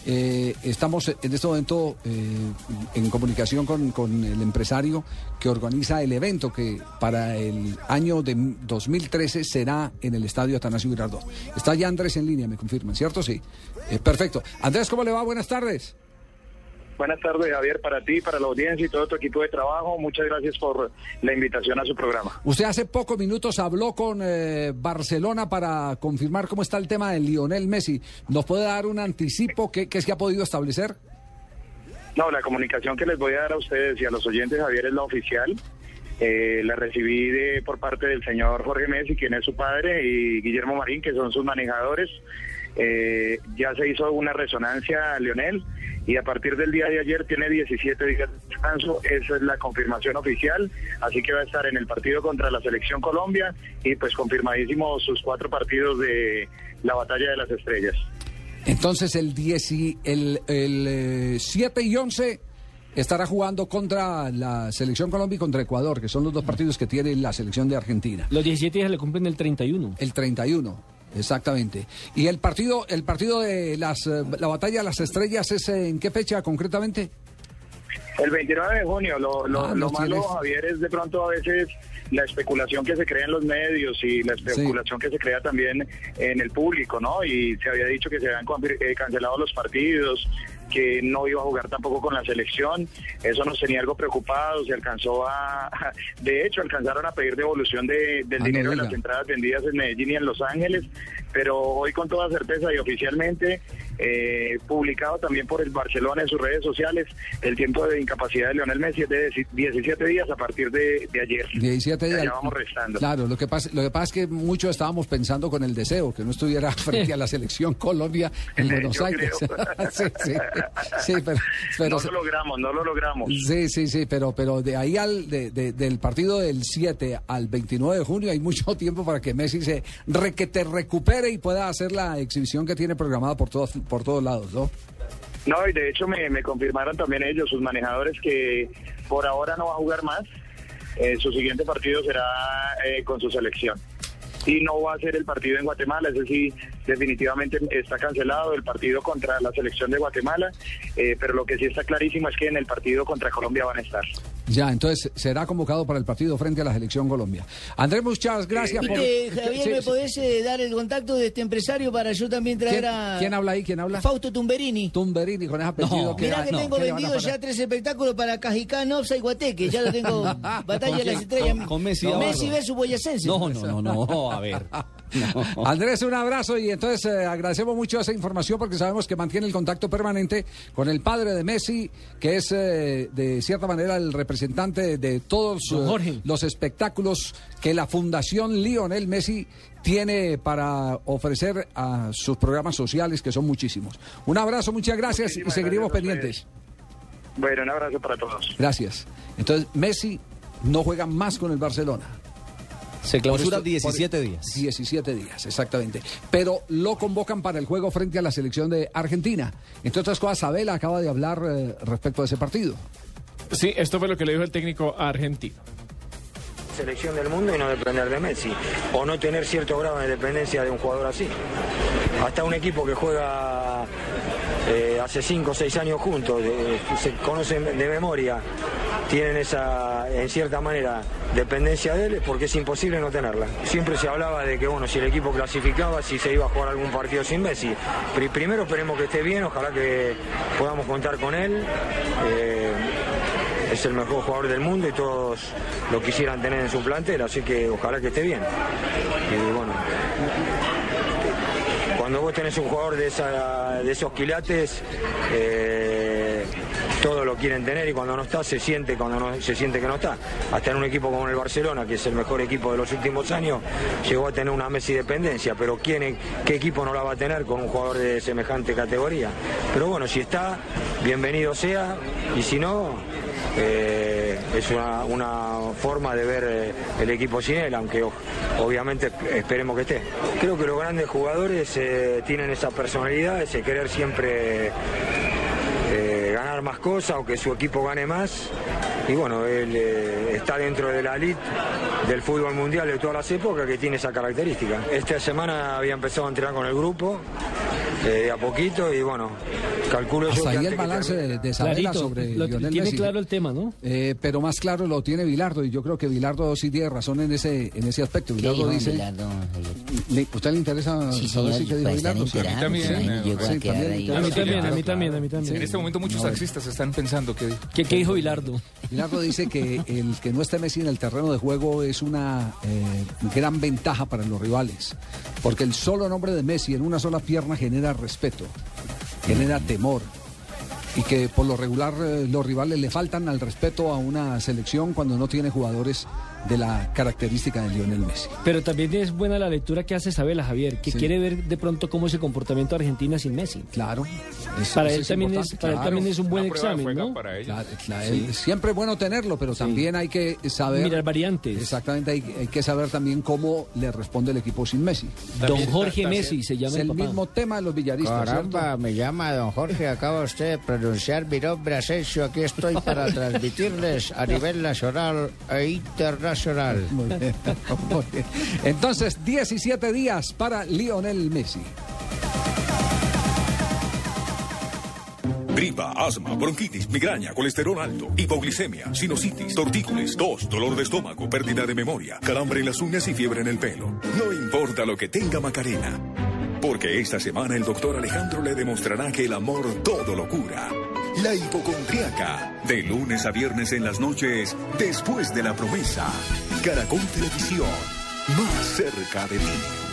Eh, estamos en este momento eh, en comunicación con, con el empresario que organiza el evento que para el año de 2013 será en el estadio Atanasio Girardot. Está ya Andrés en línea, me confirman, ¿cierto? Sí. Eh, perfecto. Andrés, ¿cómo le va? Buenas tardes. Buenas tardes, Javier, para ti, para la audiencia y todo tu equipo de trabajo. Muchas gracias por la invitación a su programa. Usted hace pocos minutos habló con eh, Barcelona para confirmar cómo está el tema de Lionel Messi. ¿Nos puede dar un anticipo? ¿Qué, qué se ha podido establecer? No, la comunicación que les voy a dar a ustedes y a los oyentes, Javier, es la oficial. Eh, la recibí de, por parte del señor Jorge Messi, quien es su padre, y Guillermo Marín, que son sus manejadores. Eh, ya se hizo una resonancia a Leonel y a partir del día de ayer tiene 17 días de descanso. Esa es la confirmación oficial. Así que va a estar en el partido contra la Selección Colombia y pues confirmadísimo sus cuatro partidos de la Batalla de las Estrellas. Entonces el 10 y el, el eh, 7 y 11 estará jugando contra la selección Colombia y contra Ecuador, que son los dos partidos que tiene la selección de Argentina. Los 17 días le cumplen el 31. El 31. Exactamente. Y el partido, el partido de las, eh, la batalla de las estrellas es eh, en qué fecha concretamente? El 29 de junio, lo, lo, Ah, lo lo malo. Javier, es de pronto a veces la especulación que se crea en los medios y la especulación que se crea también en el público, ¿no? Y se había dicho que se habían eh, cancelado los partidos, que no iba a jugar tampoco con la selección. Eso nos tenía algo preocupados. Se alcanzó a. De hecho, alcanzaron a pedir devolución de, del Ah, dinero de las entradas vendidas en Medellín y en Los Ángeles. Pero hoy, con toda certeza y oficialmente, eh, publicado también por el Barcelona en sus redes sociales, el tiempo de incapacidad de Lionel Messi es de 17 días a partir de, de ayer. 17 días. Ya vamos restando. Claro, lo que pasa, lo que pasa es que muchos estábamos pensando con el deseo que no estuviera frente a la selección Colombia en Buenos Yo Aires. sí, sí, sí, pero, pero- no lo logramos, no lo logramos. Sí, sí, sí, pero, pero de ahí al de- de- del partido del 7 al 29 de junio hay mucho tiempo para que Messi se re, que te recupere y pueda hacer la exhibición que tiene programada por todos por todos lados, ¿no? No, y de hecho me, me confirmaron también ellos, sus manejadores, que por ahora no va a jugar más. Eh, su siguiente partido será eh, con su selección. Y no va a ser el partido en Guatemala, ese sí, definitivamente está cancelado, el partido contra la selección de Guatemala, eh, pero lo que sí está clarísimo es que en el partido contra Colombia van a estar. Ya, entonces será convocado para el partido frente a la selección Colombia. Andrés, muchas gracias por... Viste, Javier, Sí, ¿me sí. podés eh, dar el contacto de este empresario para yo también traer ¿Quién, a quién habla ahí? ¿Quién habla? Fausto Tumberini? Tumberini, con ese apellido que... Mirá que no, tengo ¿qué le van a vendido ya tres espectáculos para Cajicán, Opsa y Guateque. Ya lo tengo. Batalla de las Estrellas. Con- con Messi Messi abajo. versus Boyacense. No, no, no, no, a ver. No. Andrés, un abrazo y entonces eh, agradecemos mucho esa información porque sabemos que mantiene el contacto permanente con el padre de Messi, que es eh, de cierta manera el representante de todos eh, los espectáculos que la Fundación Lionel Messi tiene para ofrecer a sus programas sociales, que son muchísimos. Un abrazo, muchas gracias y seguiremos gracias pendientes. Bueno, un abrazo para todos. Gracias. Entonces, Messi no juega más con el Barcelona. Se clausura Por 17 por- días. 17 días, exactamente. Pero lo convocan para el juego frente a la selección de Argentina. Entre otras cosas, Abela acaba de hablar eh, respecto a ese partido. Sí, esto fue lo que le dijo el técnico argentino. Selección del mundo y no depender de Messi o no tener cierto grado de dependencia de un jugador así. Hasta un equipo que juega eh, hace 5 o 6 años juntos, se conocen de memoria, tienen esa, en cierta manera, dependencia de él, porque es imposible no tenerla. Siempre se hablaba de que, bueno, si el equipo clasificaba, si se iba a jugar algún partido sin Messi. Pri- primero esperemos que esté bien, ojalá que podamos contar con él. Eh, es el mejor jugador del mundo y todos lo quisieran tener en su plantel, así que ojalá que esté bien. Y bueno, cuando vos tenés un jugador de, esos quilates, eh, todos lo quieren tener y cuando no está se siente cuando se siente que no está. Hasta en un equipo como el Barcelona, que es el mejor equipo de los últimos años, llegó a tener una Messi dependencia, pero ¿quién, ¿qué equipo no la va a tener con un jugador de semejante categoría? Pero bueno, si está, bienvenido sea, y si no, eh, es una, una forma de ver eh, el equipo sin él, aunque obviamente esperemos que esté. Creo que los grandes jugadores eh, tienen esa personalidad, ese querer siempre ganar más cosas o que su equipo gane más. Y bueno, él eh, está dentro de la elite del fútbol mundial de todas las épocas que tiene esa característica. Esta semana había empezado a entrenar con el grupo, eh, de a poquito, y bueno, calculo yo Hasta que ahí el balance de, de Sabela sobre lo- Lionel tiene Messi. claro el tema, ¿no? Eh, pero más claro lo tiene Bilardo y yo creo que Bilardo sí tiene razón en ese en ese aspecto. Bilardo dijo dice. Bilardo, Le- ¿Usted le interesa Sí, saber si qué dijo también, pues, a sí, quedar también. A mí también, a mí también, a mí también. En este momento muchos taxistas están pensando que... ¿Qué, qué dijo Bilardo? Bilardo dice que el que no esté Messi en el terreno de juego es una eh, gran ventaja para los rivales, porque el solo nombre de Messi en una sola pierna genera respeto, genera temor. Y que por lo regular eh, los rivales le faltan al respeto a una selección cuando no tiene jugadores de la característica de Lionel Messi. Pero también es buena la lectura que hace Sabela, Javier, que Sí. quiere ver de pronto cómo es el comportamiento de Argentina sin Messi. Claro. Eso- para eso él es también es, importante, para él claro. también es un buen examen, ¿no? para ellos. Claro, claro, Sí. Siempre es bueno tenerlo, pero también hay que saber. Mirar variantes. Exactamente, hay, hay que saber también cómo le responde el equipo sin Messi. Don Jorge Messi se llama Es el mismo tema de los villaristas. Caramba, ¿cierto? me llama don Jorge, acaba usted de pronunciar mi nombre Asensio, aquí estoy para transmitirles a nivel nacional e nacional. Muy bien, muy bien. Entonces, 17 días para Lionel Messi. Gripa, asma, bronquitis, migraña, colesterol alto, hipoglicemia, sinusitis, tortícolis, tos, dolor de estómago, pérdida de memoria, calambre en las uñas y fiebre en el pelo. No importa lo que tenga Macarena. Porque esta semana el doctor Alejandro le demostrará que el amor todo lo cura. La hipocondriaca. De lunes a viernes en las noches, después de la promesa. Caracol Televisión. Más cerca de ti.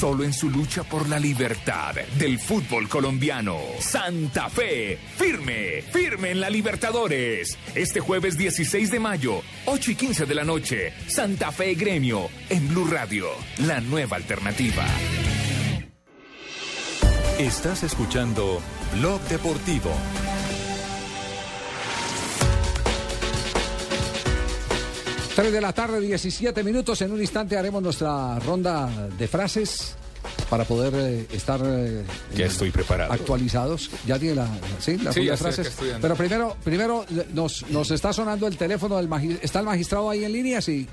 Solo en su lucha por la libertad del fútbol colombiano. Santa Fe, firme, firme en la Libertadores. Este jueves 16 de mayo, 8 y 15 de la noche, Santa Fe Gremio, en Blue Radio, la nueva alternativa. Estás escuchando Blog Deportivo. Tres de la tarde, 17 minutos. En un instante haremos nuestra ronda de frases para poder eh, estar eh, Ya estoy preparado. actualizados. Ya tiene la, ¿sí? la Sí, ya frases. Pero primero, primero nos, nos está sonando el teléfono del magistrado. ¿Está el magistrado ahí en línea? Sí.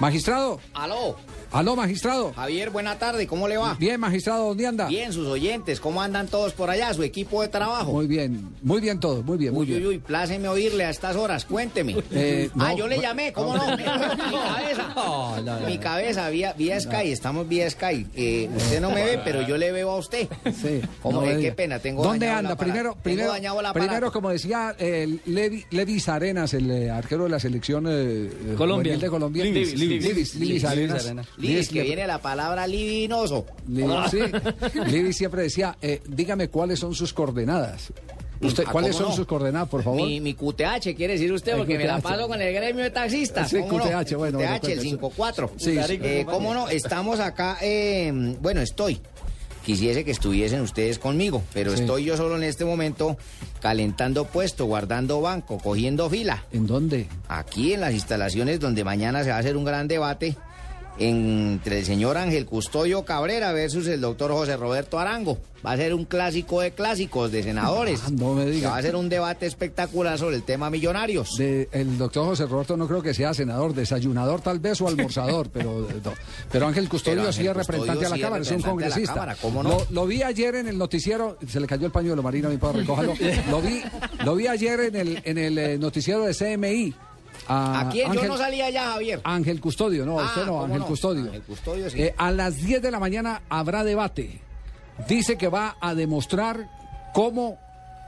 Magistrado. Aló, Aló, magistrado. Javier, buena tarde, ¿cómo le va? Bien, magistrado, ¿dónde anda? Bien, sus oyentes, ¿cómo andan todos por allá, su equipo de trabajo? Muy bien, muy bien todo, muy bien, muy Uy, bien. uy, uy, pláceme oírle a estas horas, cuénteme. Eh, ah, no, yo le llamé, ¿cómo no? Mi cabeza. Mi cabeza, vía, vía Sky, estamos vía Sky. Eh, usted no me ve, pero yo le veo a usted. Sí. ¿Cómo no es? me Qué pena, tengo ¿Dónde anda? Primero, Tengo primero, dañado aparato. primero, como decía el Levi, Levis Arenas, el eh, arquero de la selección eh, eh, Colombia. de Colombia. Livis, Livis, Livis. Livis, Livis Arenas. Livis que viene la palabra libinoso. Livis, sí. Livis siempre decía, eh, dígame cuáles son sus coordenadas. Usted, Ah, ¿Cuáles ¿cómo son no? sus coordenadas, por favor? Mi, mi QTH, quiere decir usted, porque me la paso con el gremio de taxistas. Sí. QTH, bueno, QTH, el cuéntese. 54. Sí, sí. Eh, ¿Cómo no? Estamos acá, eh, bueno, estoy. Quisiese que estuviesen ustedes conmigo, pero Sí. estoy yo solo en este momento calentando puesto, guardando banco, cogiendo fila. ¿En dónde? Aquí en las instalaciones donde mañana se va a hacer un gran debate entre el señor Ángel Custodio Cabrera versus el doctor José Roberto Arango. Va a ser un clásico de clásicos, de senadores. Ah, no me diga. Va a ser un debate espectacular sobre el tema millonarios. De- el doctor José Roberto no creo que sea senador, desayunador tal vez o almorzador, pero, no. pero Ángel Custodio Pero sí es representante Custodio a la sí Cámara, es un a congresista. Cámara, ¿cómo no? lo, lo vi ayer en el noticiero, se le cayó el pañuelo, Marina, mi padre, recójalo. lo, vi, lo vi ayer en el, en el eh, noticiero de CMI. A ¿A quién? Yo no salía ya, Javier. Ángel Custodio, no, Ah, usted no, ¿cómo Ángel no? Custodio. Ángel Custodio, sí. Eh, a las 10 de la mañana habrá debate. Dice que va a demostrar cómo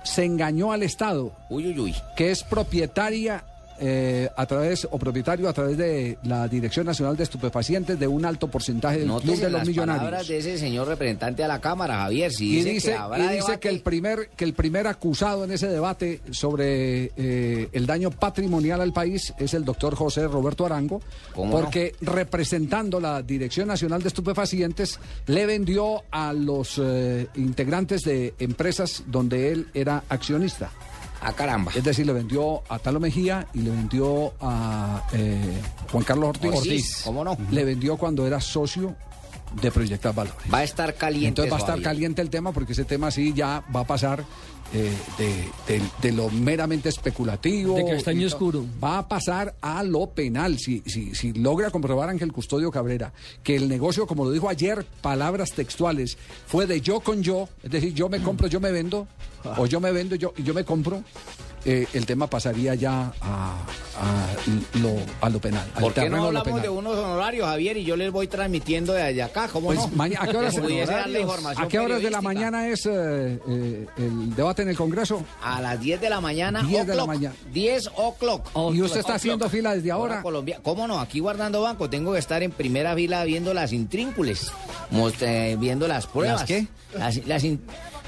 se engañó al Estado. Uy, uy, uy. Que es propietaria eh, a través, o propietario a través de la Dirección Nacional de Estupefacientes de un alto porcentaje del Club Nótese de los las Millonarios. palabras de ese señor representante a la Cámara, Javier. Si Y dice, dice, que habrá y dice debate, que el primer que el primer acusado en ese debate sobre eh, el daño patrimonial al país es el doctor José Roberto Arango, ¿Cómo porque representando la Dirección Nacional de Estupefacientes le vendió a los eh, integrantes de empresas donde él era accionista. A caramba. Es decir, le vendió a Talo Mejía y le vendió a eh, Juan Carlos Ortiz. Ortiz, ¿cómo no? Le vendió cuando era socio de Proyectar Valores. Va a estar caliente. Entonces va a estar caliente el tema porque ese tema sí ya va a pasar de, de- de lo meramente especulativo. De castaño oscuro. Va a pasar a lo penal. Si, si, si logra comprobar Ángel Custodio Cabrera que el negocio, como lo dijo ayer, palabras textuales, fue de yo con yo, es decir, yo me compro, yo me vendo, o yo me vendo yo, y yo me compro. Eh, el tema pasaría ya a, a lo, a lo penal. al ¿Por qué no de hablamos de unos honorarios, Javier? Y yo les voy transmitiendo desde acá, ¿cómo Pues no? ¿a qué horas, ¿A qué horas de la mañana es eh, eh, el debate en el Congreso? A las 10 de la mañana. 10 de la mañana. 10 o'clock. ¿Y usted está haciendo fila desde Hora ahora? Colombia. ¿Cómo no? Aquí guardando banco. Tengo que estar en primera fila viendo las intríncules. viendo las pruebas. ¿Las qué? Las, las, in-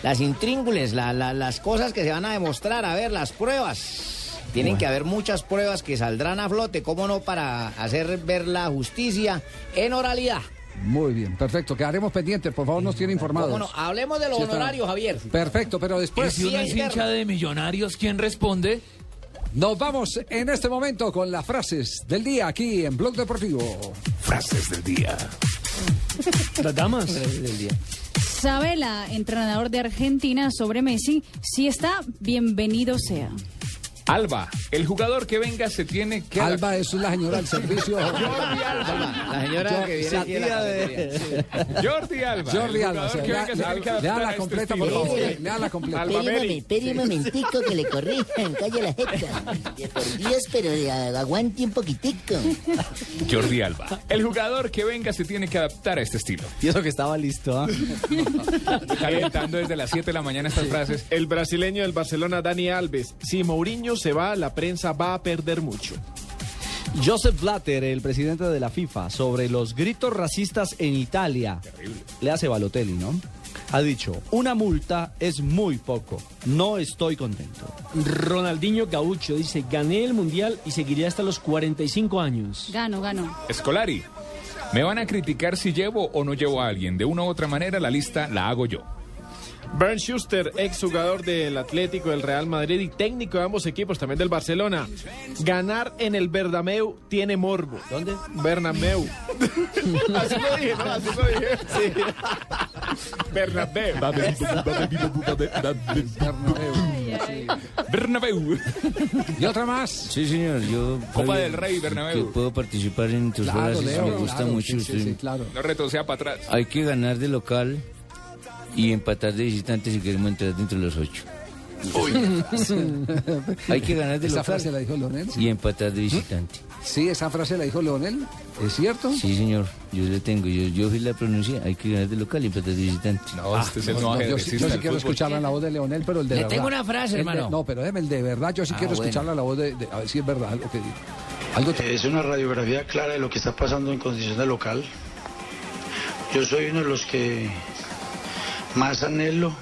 las intríncules, la- la- las cosas que se van a demostrar. A ver, las pruebas. Tienen Bueno. que haber muchas pruebas que saldrán a flote. ¿Cómo no? Para hacer ver la justicia en oralidad. Muy bien, perfecto. Quedaremos pendientes. Por favor, nos tiene informados. ¿Cómo no? Hablemos de los Sí, honorarios, Javier. Perfecto, pero después... Y si uno es hincha de millonarios, ¿quién responde? Nos vamos en este momento con las frases del día aquí en Blog Deportivo. Frases del día. Las damas. Sabe la entrenador de Argentina sobre Messi, si está, bienvenido sea. Alba, el jugador que venga se tiene que... Alba, eso es la señora del servicio. Jordi Alba. La señora que viene aquí la. Jordi Alba. Jordi el Alba, jugador o sea, que venga se tiene que lea- adaptar lea la a este completa, estilo. por favor. Lea la completa. Alba Espere un, momentico que le corrijan, calle la jeta. Por Dios, pero aguante un poquitico. Jordi Alba. El jugador que venga se tiene que adaptar a este estilo. Y eso que estaba listo, ¿ah? Calentando desde las 7 de la mañana estas frases. El brasileño del Barcelona, Dani Alves. Si Mourinho se va, la prensa va a perder mucho. Joseph Blatter, el presidente de la FIFA, sobre los gritos racistas en Italia. Le hace Balotelli, ¿no? Ha dicho, una multa es muy poco. No estoy contento. Ronaldinho Gaucho dice, gané el mundial y seguiré hasta los 45 años. Gano, gano. Escolari. Me van a criticar si llevo o no llevo a alguien. De una u otra manera, la lista la hago yo. Bernd Schuster, exjugador del Atlético, del Real Madrid y técnico de ambos equipos, también del Barcelona. Ganar en el Bernabéu tiene morbo. ¿Dónde? Bernabéu. Así lo dije, ¿no? Así lo dije. Sí. Bernabéu. Bernabéu. ¿Y otra más? Sí, señor, yo... Copa del Rey, Bernabéu. Que puedo participar en tus Claro, frases, Leo, me gusta claro, mucho. sí, sí, sí, claro. No retroceda para atrás. Hay que ganar de local y empatar de visitante si queremos entrar dentro de los ocho. Hay que ganar de ¿Esa local frase la dijo Leonel? y empatar de visitante. Sí, esa frase la dijo Leonel. ¿Es cierto? Sí, señor, yo le tengo, yo, yo fui la pronuncié, hay que ganar de local y empatar de visitante. No, este es el No, no, yo sí, yo quiero escucharla en la voz de Leonel, pero el de Le verdad. tengo una frase, El de- hermano. no, pero déjeme el de verdad. Yo sí Ah, quiero bueno. escucharla en la voz de, de- A ver si es verdad algo que dijo. Algo Es una radiografía clara de lo que está pasando en condición de local. Yo soy uno de los que más anhelo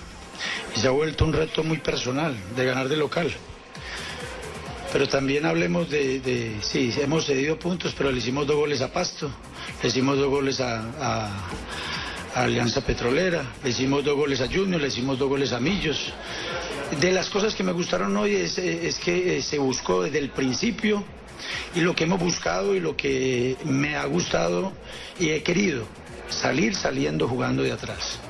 y se ha vuelto un reto muy personal de ganar de local. Pero también hablemos de, sí, hemos cedido puntos, pero le hicimos dos goles a Pasto, le hicimos dos goles a, Alianza Petrolera, le hicimos dos goles a Junior, le hicimos dos goles a Millos. De las cosas que me gustaron hoy es, es que eh, se buscó desde el principio y lo que hemos buscado y lo que me ha gustado y he querido, salir saliendo jugando de atrás.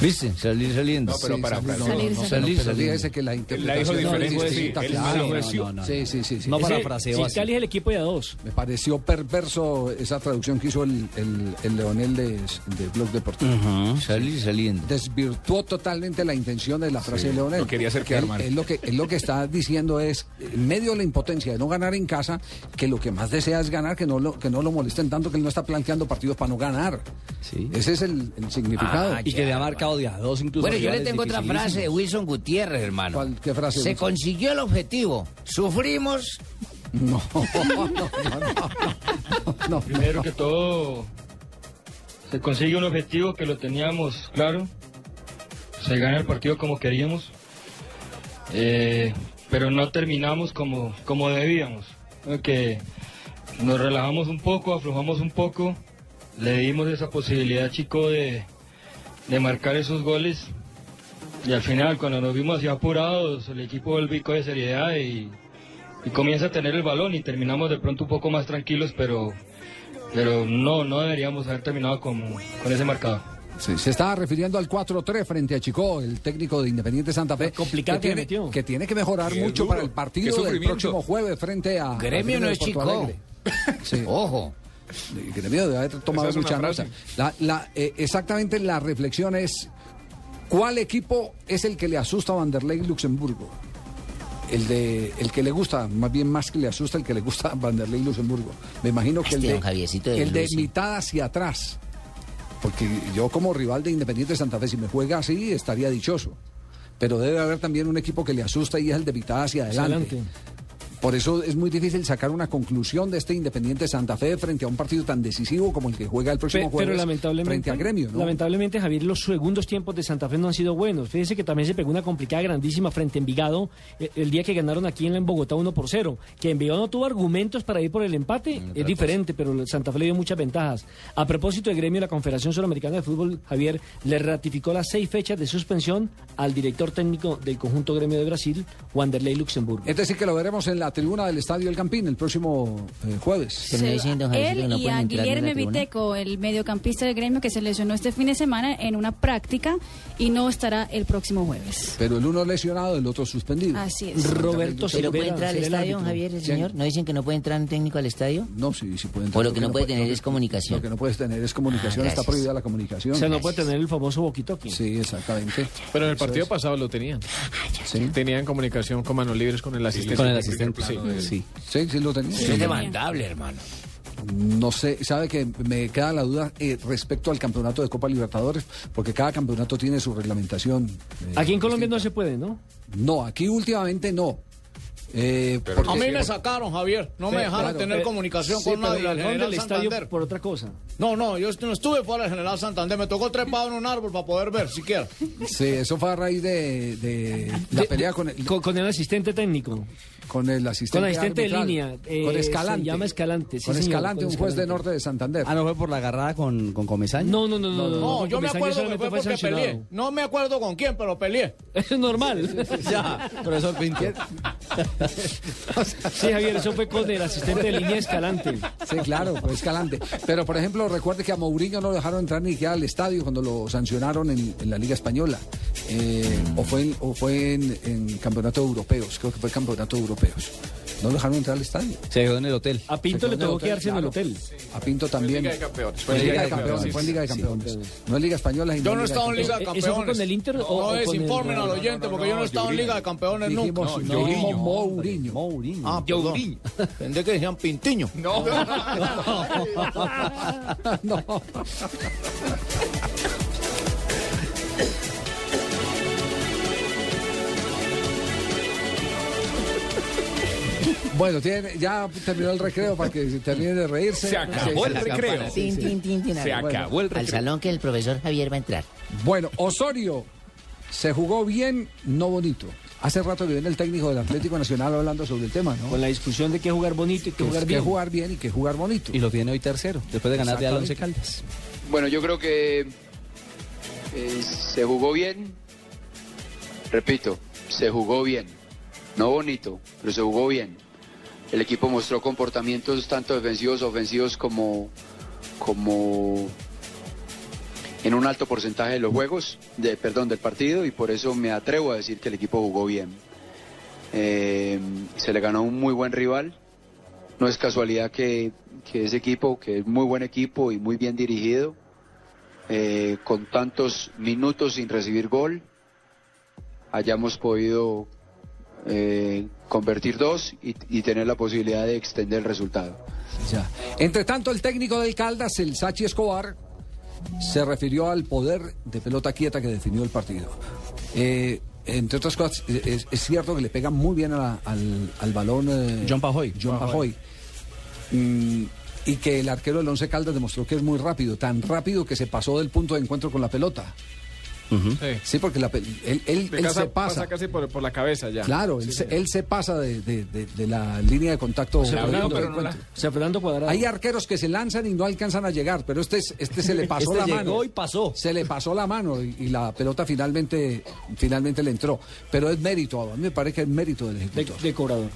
¿Viste? Salir saliendo. No, pero para salir, no, no, no, Salir, pero saliendo. fíjese que la interpretación dijo no es diferente, sí, distinta, él claro. no, no, no. Sí, sí, sí. sí. No parafraseo Si así. Cali es el equipo de a dos. Me pareció perverso esa traducción que hizo el, el, el Leonel de, de Blog Deportivo. Ujú, Salir saliendo. Desvirtuó totalmente la intención de la frase de Leonel. lo quería hacer quedar mal. él lo que, él lo que está diciendo es, en medio de la impotencia de no ganar en casa, que lo que más desea es ganar, que no lo, que no lo molesten tanto, que él no está planteando partidos para no ganar. Sí. Ese es el, el significado. Ah, Y que le ha marcado de a dos incluso. Bueno, yo le tengo otra frase de. Wilson Gutiérrez, hermano. ¿Cuál- ¿Qué frase? Se Wilson? consiguió el objetivo. Sufrimos. No, no, no, no, no, no. Primero que todo, se consigue un objetivo que lo teníamos claro. Se gana el partido como queríamos. Eh, pero no terminamos como, como debíamos. Que nos relajamos un poco, aflojamos un poco. Le dimos esa posibilidad, chico, de, de marcar esos goles. Y al final, cuando nos vimos así apurados, el equipo vuelve coge seriedad y, y comienza a tener el balón y terminamos de pronto un poco más tranquilos, pero, pero no, no deberíamos haber terminado con, con ese marcador. Sí, se estaba refiriendo al 4-3 frente a Chico, el técnico de Independiente Santa Fe. complicado que que tiene, que tiene que mejorar Qué mucho duro, para el partido del próximo jueves frente a. Gremio no de es Chico. Sí. Ojo. Gremio debe haber tomado Esa es mucha una nota. frase. La, la, eh, exactamente la reflexión es: ¿cuál equipo es el que le asusta a Vanderlei Luxemburgo? El, de, el que le gusta, más bien más que le asusta, el que le gusta a Vanderlei Luxemburgo. Me imagino que el Este de, de el de mitad hacia atrás. Porque yo como rival de Independiente Santa Fe, si me juega así, estaría dichoso. Pero debe haber también un equipo que le asusta y es el de mitad hacia adelante. Adelante. Por eso es muy difícil sacar una conclusión de este Independiente Santa Fe frente a un partido tan decisivo como el que juega el próximo Pe- jueves pero lamentablemente, frente a Gremio, ¿no? lamentablemente, Javier, los segundos tiempos de Santa Fe no han sido buenos. Fíjese que también se pegó una complicada grandísima frente a Envigado eh, el, día que ganaron aquí en, Bogotá 1 por 0. Que Envigado no tuvo argumentos para ir por el empate es diferente, pero Santa Fe le dio muchas ventajas. A propósito de Gremio, la Confederación Sudamericana de Fútbol, Javier, le ratificó las seis fechas de suspensión al director técnico del conjunto Gremio de Brasil, Wanderlei Luxemburgo. Es decir, que lo veremos en la tribuna del Estadio El Campín el próximo eh, jueves. Se- él y a Guillermo Viteco, el mediocampista del gremio que se lesionó este fin de semana en una práctica y no estará el próximo jueves. Pero el uno lesionado, el otro suspendido. Así es. Roberto ¿Pero puede entrar al estadio, Javier, el señor? ¿No dicen que no puede entrar un técnico al estadio? No, sí, sí puede entrar. O lo que no puede tener es comunicación. Lo que no puedes tener es comunicación, Ah, está gracias. prohibida la comunicación. O sea, no puede tener el famoso boquitoqui. Sí, exactamente. Pero en el partido pasado lo tenían. Sí. Tenían comunicación con manos libres con el asistente. Con el asistente, Sí. sí. Sí, sí lo tenía. Es demandable, hermano. No sé, sabe que me queda la duda eh, respecto al campeonato de Copa Libertadores, porque cada campeonato tiene su reglamentación. eh, Aquí en Colombia no se puede, ¿no? No, aquí últimamente no. Eh, porque- A mí me sacaron, Javier. No me Sí, dejaron claro. tener comunicación sí, con nadie. El dejaron General del Santander. por otra cosa. No, no, yo no estuve fuera del General Santander. Me tocó trepado en un árbol para poder ver siquiera. Sí, eso fue a raíz de, de la pelea con el, Con, el asistente técnico. Con el asistente, Con el asistente de línea, eh, con se Escalante. llama Escalante, sí, con señor, Escalante, con un juez de norte de Santander. Ah, ¿no fue por la agarrada con, con Comesaña? No, no, no, no. no, No, no, yo me acuerdo que fue porque sancionado. peleé. No me acuerdo con quién, pero peleé. Es normal. ya, profesor Pinto. Sí, Javier, eso fue con el asistente de línea Escalante. Sí, claro, fue Escalante. Pero, por ejemplo, recuerde que a Mourinho no lo dejaron entrar ni siquiera al estadio cuando lo sancionaron en, en la Liga Española. Eh, o fue, en, o fue en, en campeonato europeos, creo que fue campeonato europeos. No lo dejaron entrar al estadio. Se quedó en el hotel. A Pinto le tuvo que quedarse en el hotel. A Pinto también. Liga de Campeones. Fue en Liga de Campeones. Campeones. Fue en Liga de. Campeones. No en Liga Española. Yo no he estado en Liga de ¿Eso fue Campeones. con el Inter o- No desinformen al oyente, porque yo no he estado en Liga de Campeones nunca. Mourinho. Mourinho. Ah, perdón. Pensé que decían Pintiño. No. no. Bueno, tiene, ya terminó el recreo para que se termine de reírse. Se acabó el recreo. Se acabó el Al recreo. salón que el profesor Javier va a entrar. Bueno, Osorio se jugó bien, no bonito. Hace rato que viene el técnico del Atlético Nacional hablando sobre el tema, ¿no? Con la discusión de qué jugar bonito y qué Que, jugar bien. jugar bien y que jugar bonito. Y lo tiene hoy tercero, después de ganarle al Once Exactamente. Caldas. Bueno, yo creo que eh, se jugó bien. Repito, se jugó bien. No bonito, pero se jugó bien. El equipo mostró comportamientos tanto defensivos, ofensivos como, como en un alto porcentaje de los juegos, de, perdón, del partido, y por eso me atrevo a decir que el equipo jugó bien. Eh, se le ganó un muy buen rival. No es casualidad que, ese equipo, que es muy buen equipo y muy bien dirigido, eh, con tantos minutos sin recibir gol, hayamos podido eh, convertir dos y, y tener la posibilidad de extender el resultado. Ya. Entre tanto, el técnico del Caldas, el Sachi Escobar, se refirió al poder de pelota quieta que definió el partido. Eh, entre otras cosas, eh, es, es cierto que le pega muy bien a la- al, al balón eh, John Pajoy. John Pajoy. Mm, y que el arquero del Once Caldas demostró que es muy rápido, tan rápido que se pasó del punto de encuentro con la pelota. Sí. Sí, porque la él, él- él casa- se pasa. casi por, por la cabeza ya. Claro, él, se, él se pasa de, de- de- de la línea de contacto. O sea, Fernando, pero no la- encuentro. o sea, Fernando Cuadrado. Hay arqueros que se lanzan y no alcanzan a llegar, pero este, es- este se le pasó Este la llegó mano. y pasó. Se le pasó la mano y, y la pelota finalmente, finalmente le entró. Pero es mérito, a mí me parece que es mérito del ejecutor. De cobrador.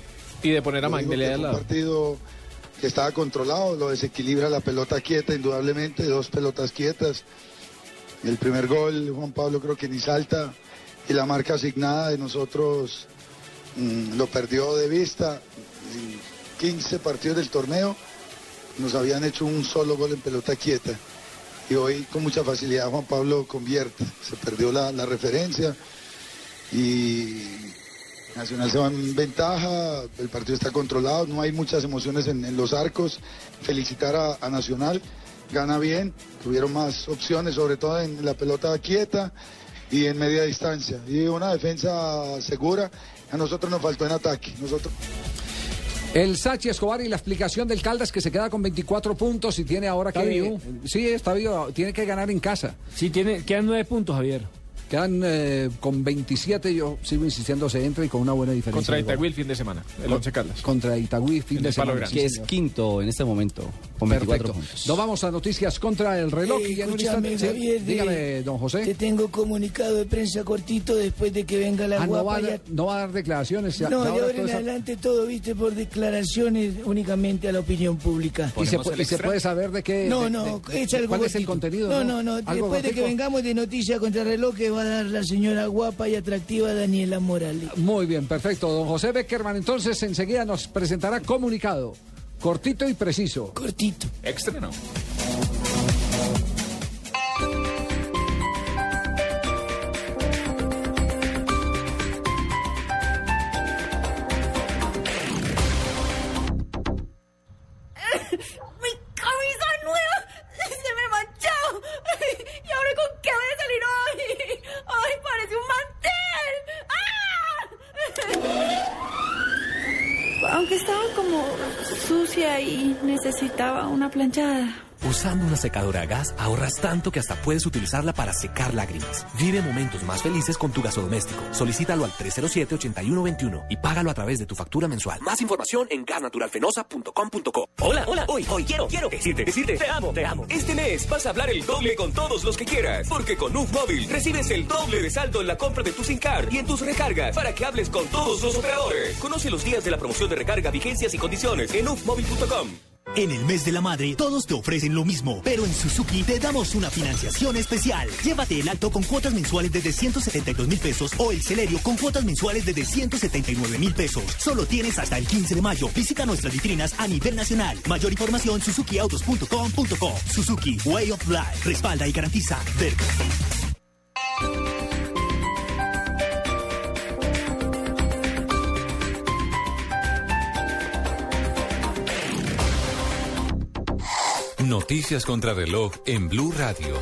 Y de poner a Magdalena al lado. partido que estaba controlado, lo desequilibra la pelota quieta, indudablemente, dos pelotas quietas. El primer gol, Juan Pablo creo que ni salta y la marca asignada de nosotros mm, lo perdió de vista. En 15 partidos del torneo nos habían hecho un solo gol en pelota quieta y hoy con mucha facilidad Juan Pablo convierte. Se perdió la, referencia y Nacional se va en ventaja, el partido está controlado, no hay muchas emociones en, los arcos. Felicitar a Nacional, gana bien, tuvieron más opciones, sobre todo en la pelota quieta y en media distancia. Y una defensa segura, a nosotros nos faltó en ataque. Nosotros... El Sachi Escobar y la explicación del Caldas que se queda con 24 puntos y tiene ahora Está que. vivo. Sí, está vivo, tiene que ganar en casa. Sí, tiene, quedan nueve puntos, Javier. Quedan eh, con 27, yo sigo insistiendo, se entra y con una buena diferencia. Contra. Itagüí el fin de semana, el Once Caldas. Contra Itagüí, fin En de semana. Grande. sí, Que es señor. quinto en este momento, con 24 Perfecto. puntos. Nos vamos a noticias contra el reloj. Eh, y en escúchame, instante- sí, de- dígame, don José. Te tengo comunicado de prensa cortito después de que venga la Ah, no, va guapa. a, ya- dar- no va a dar declaraciones. ya- No, de ahora en eso- adelante todo, viste, por declaraciones únicamente a la opinión pública. Y se, y se puede saber de qué. No, de- no, de- es algo ¿Cuál es el contenido? No, no, no, ¿Algo después de que vengamos de Noticias contra el Reloj que va a dar la señora guapa y atractiva Daniela Morales. Muy bien, perfecto. Don José Beckerman, entonces enseguida nos presentará comunicado. Cortito y preciso. Cortito. Extra no. Planchada. Usando una secadora a gas ahorras tanto que hasta puedes utilizarla para secar lágrimas. Vive momentos más felices con tu gasodoméstico. Solicítalo al 307-8121 y págalo a través de tu factura mensual. Más información en gasnaturalfenosa.com.co. Hola, hola, hoy, hoy quiero, quiero decirte, decirte, te amo, te amo. Este mes vas a hablar el doble con todos los que quieras, porque con UF Móvil recibes el doble de saldo en la compra de tu SIM card y en tus recargas para que hables con todos los operadores. Conoce los días de la promoción de recarga, vigencias y condiciones en ufmóvil.com. En el mes de la madre, todos te ofrecen lo mismo, pero en Suzuki te damos una financiación especial. Llévate el alto con cuotas mensuales desde 172 mil pesos o el Celerio con cuotas mensuales desde 179 mil pesos. Solo tienes hasta el 15 de mayo. Visita nuestras vitrinas a nivel nacional. Mayor información suzukiautos.com.co. Suzuki Way of Life. Respalda y garantiza. Verbo. Noticias contra reloj en Blue Radio.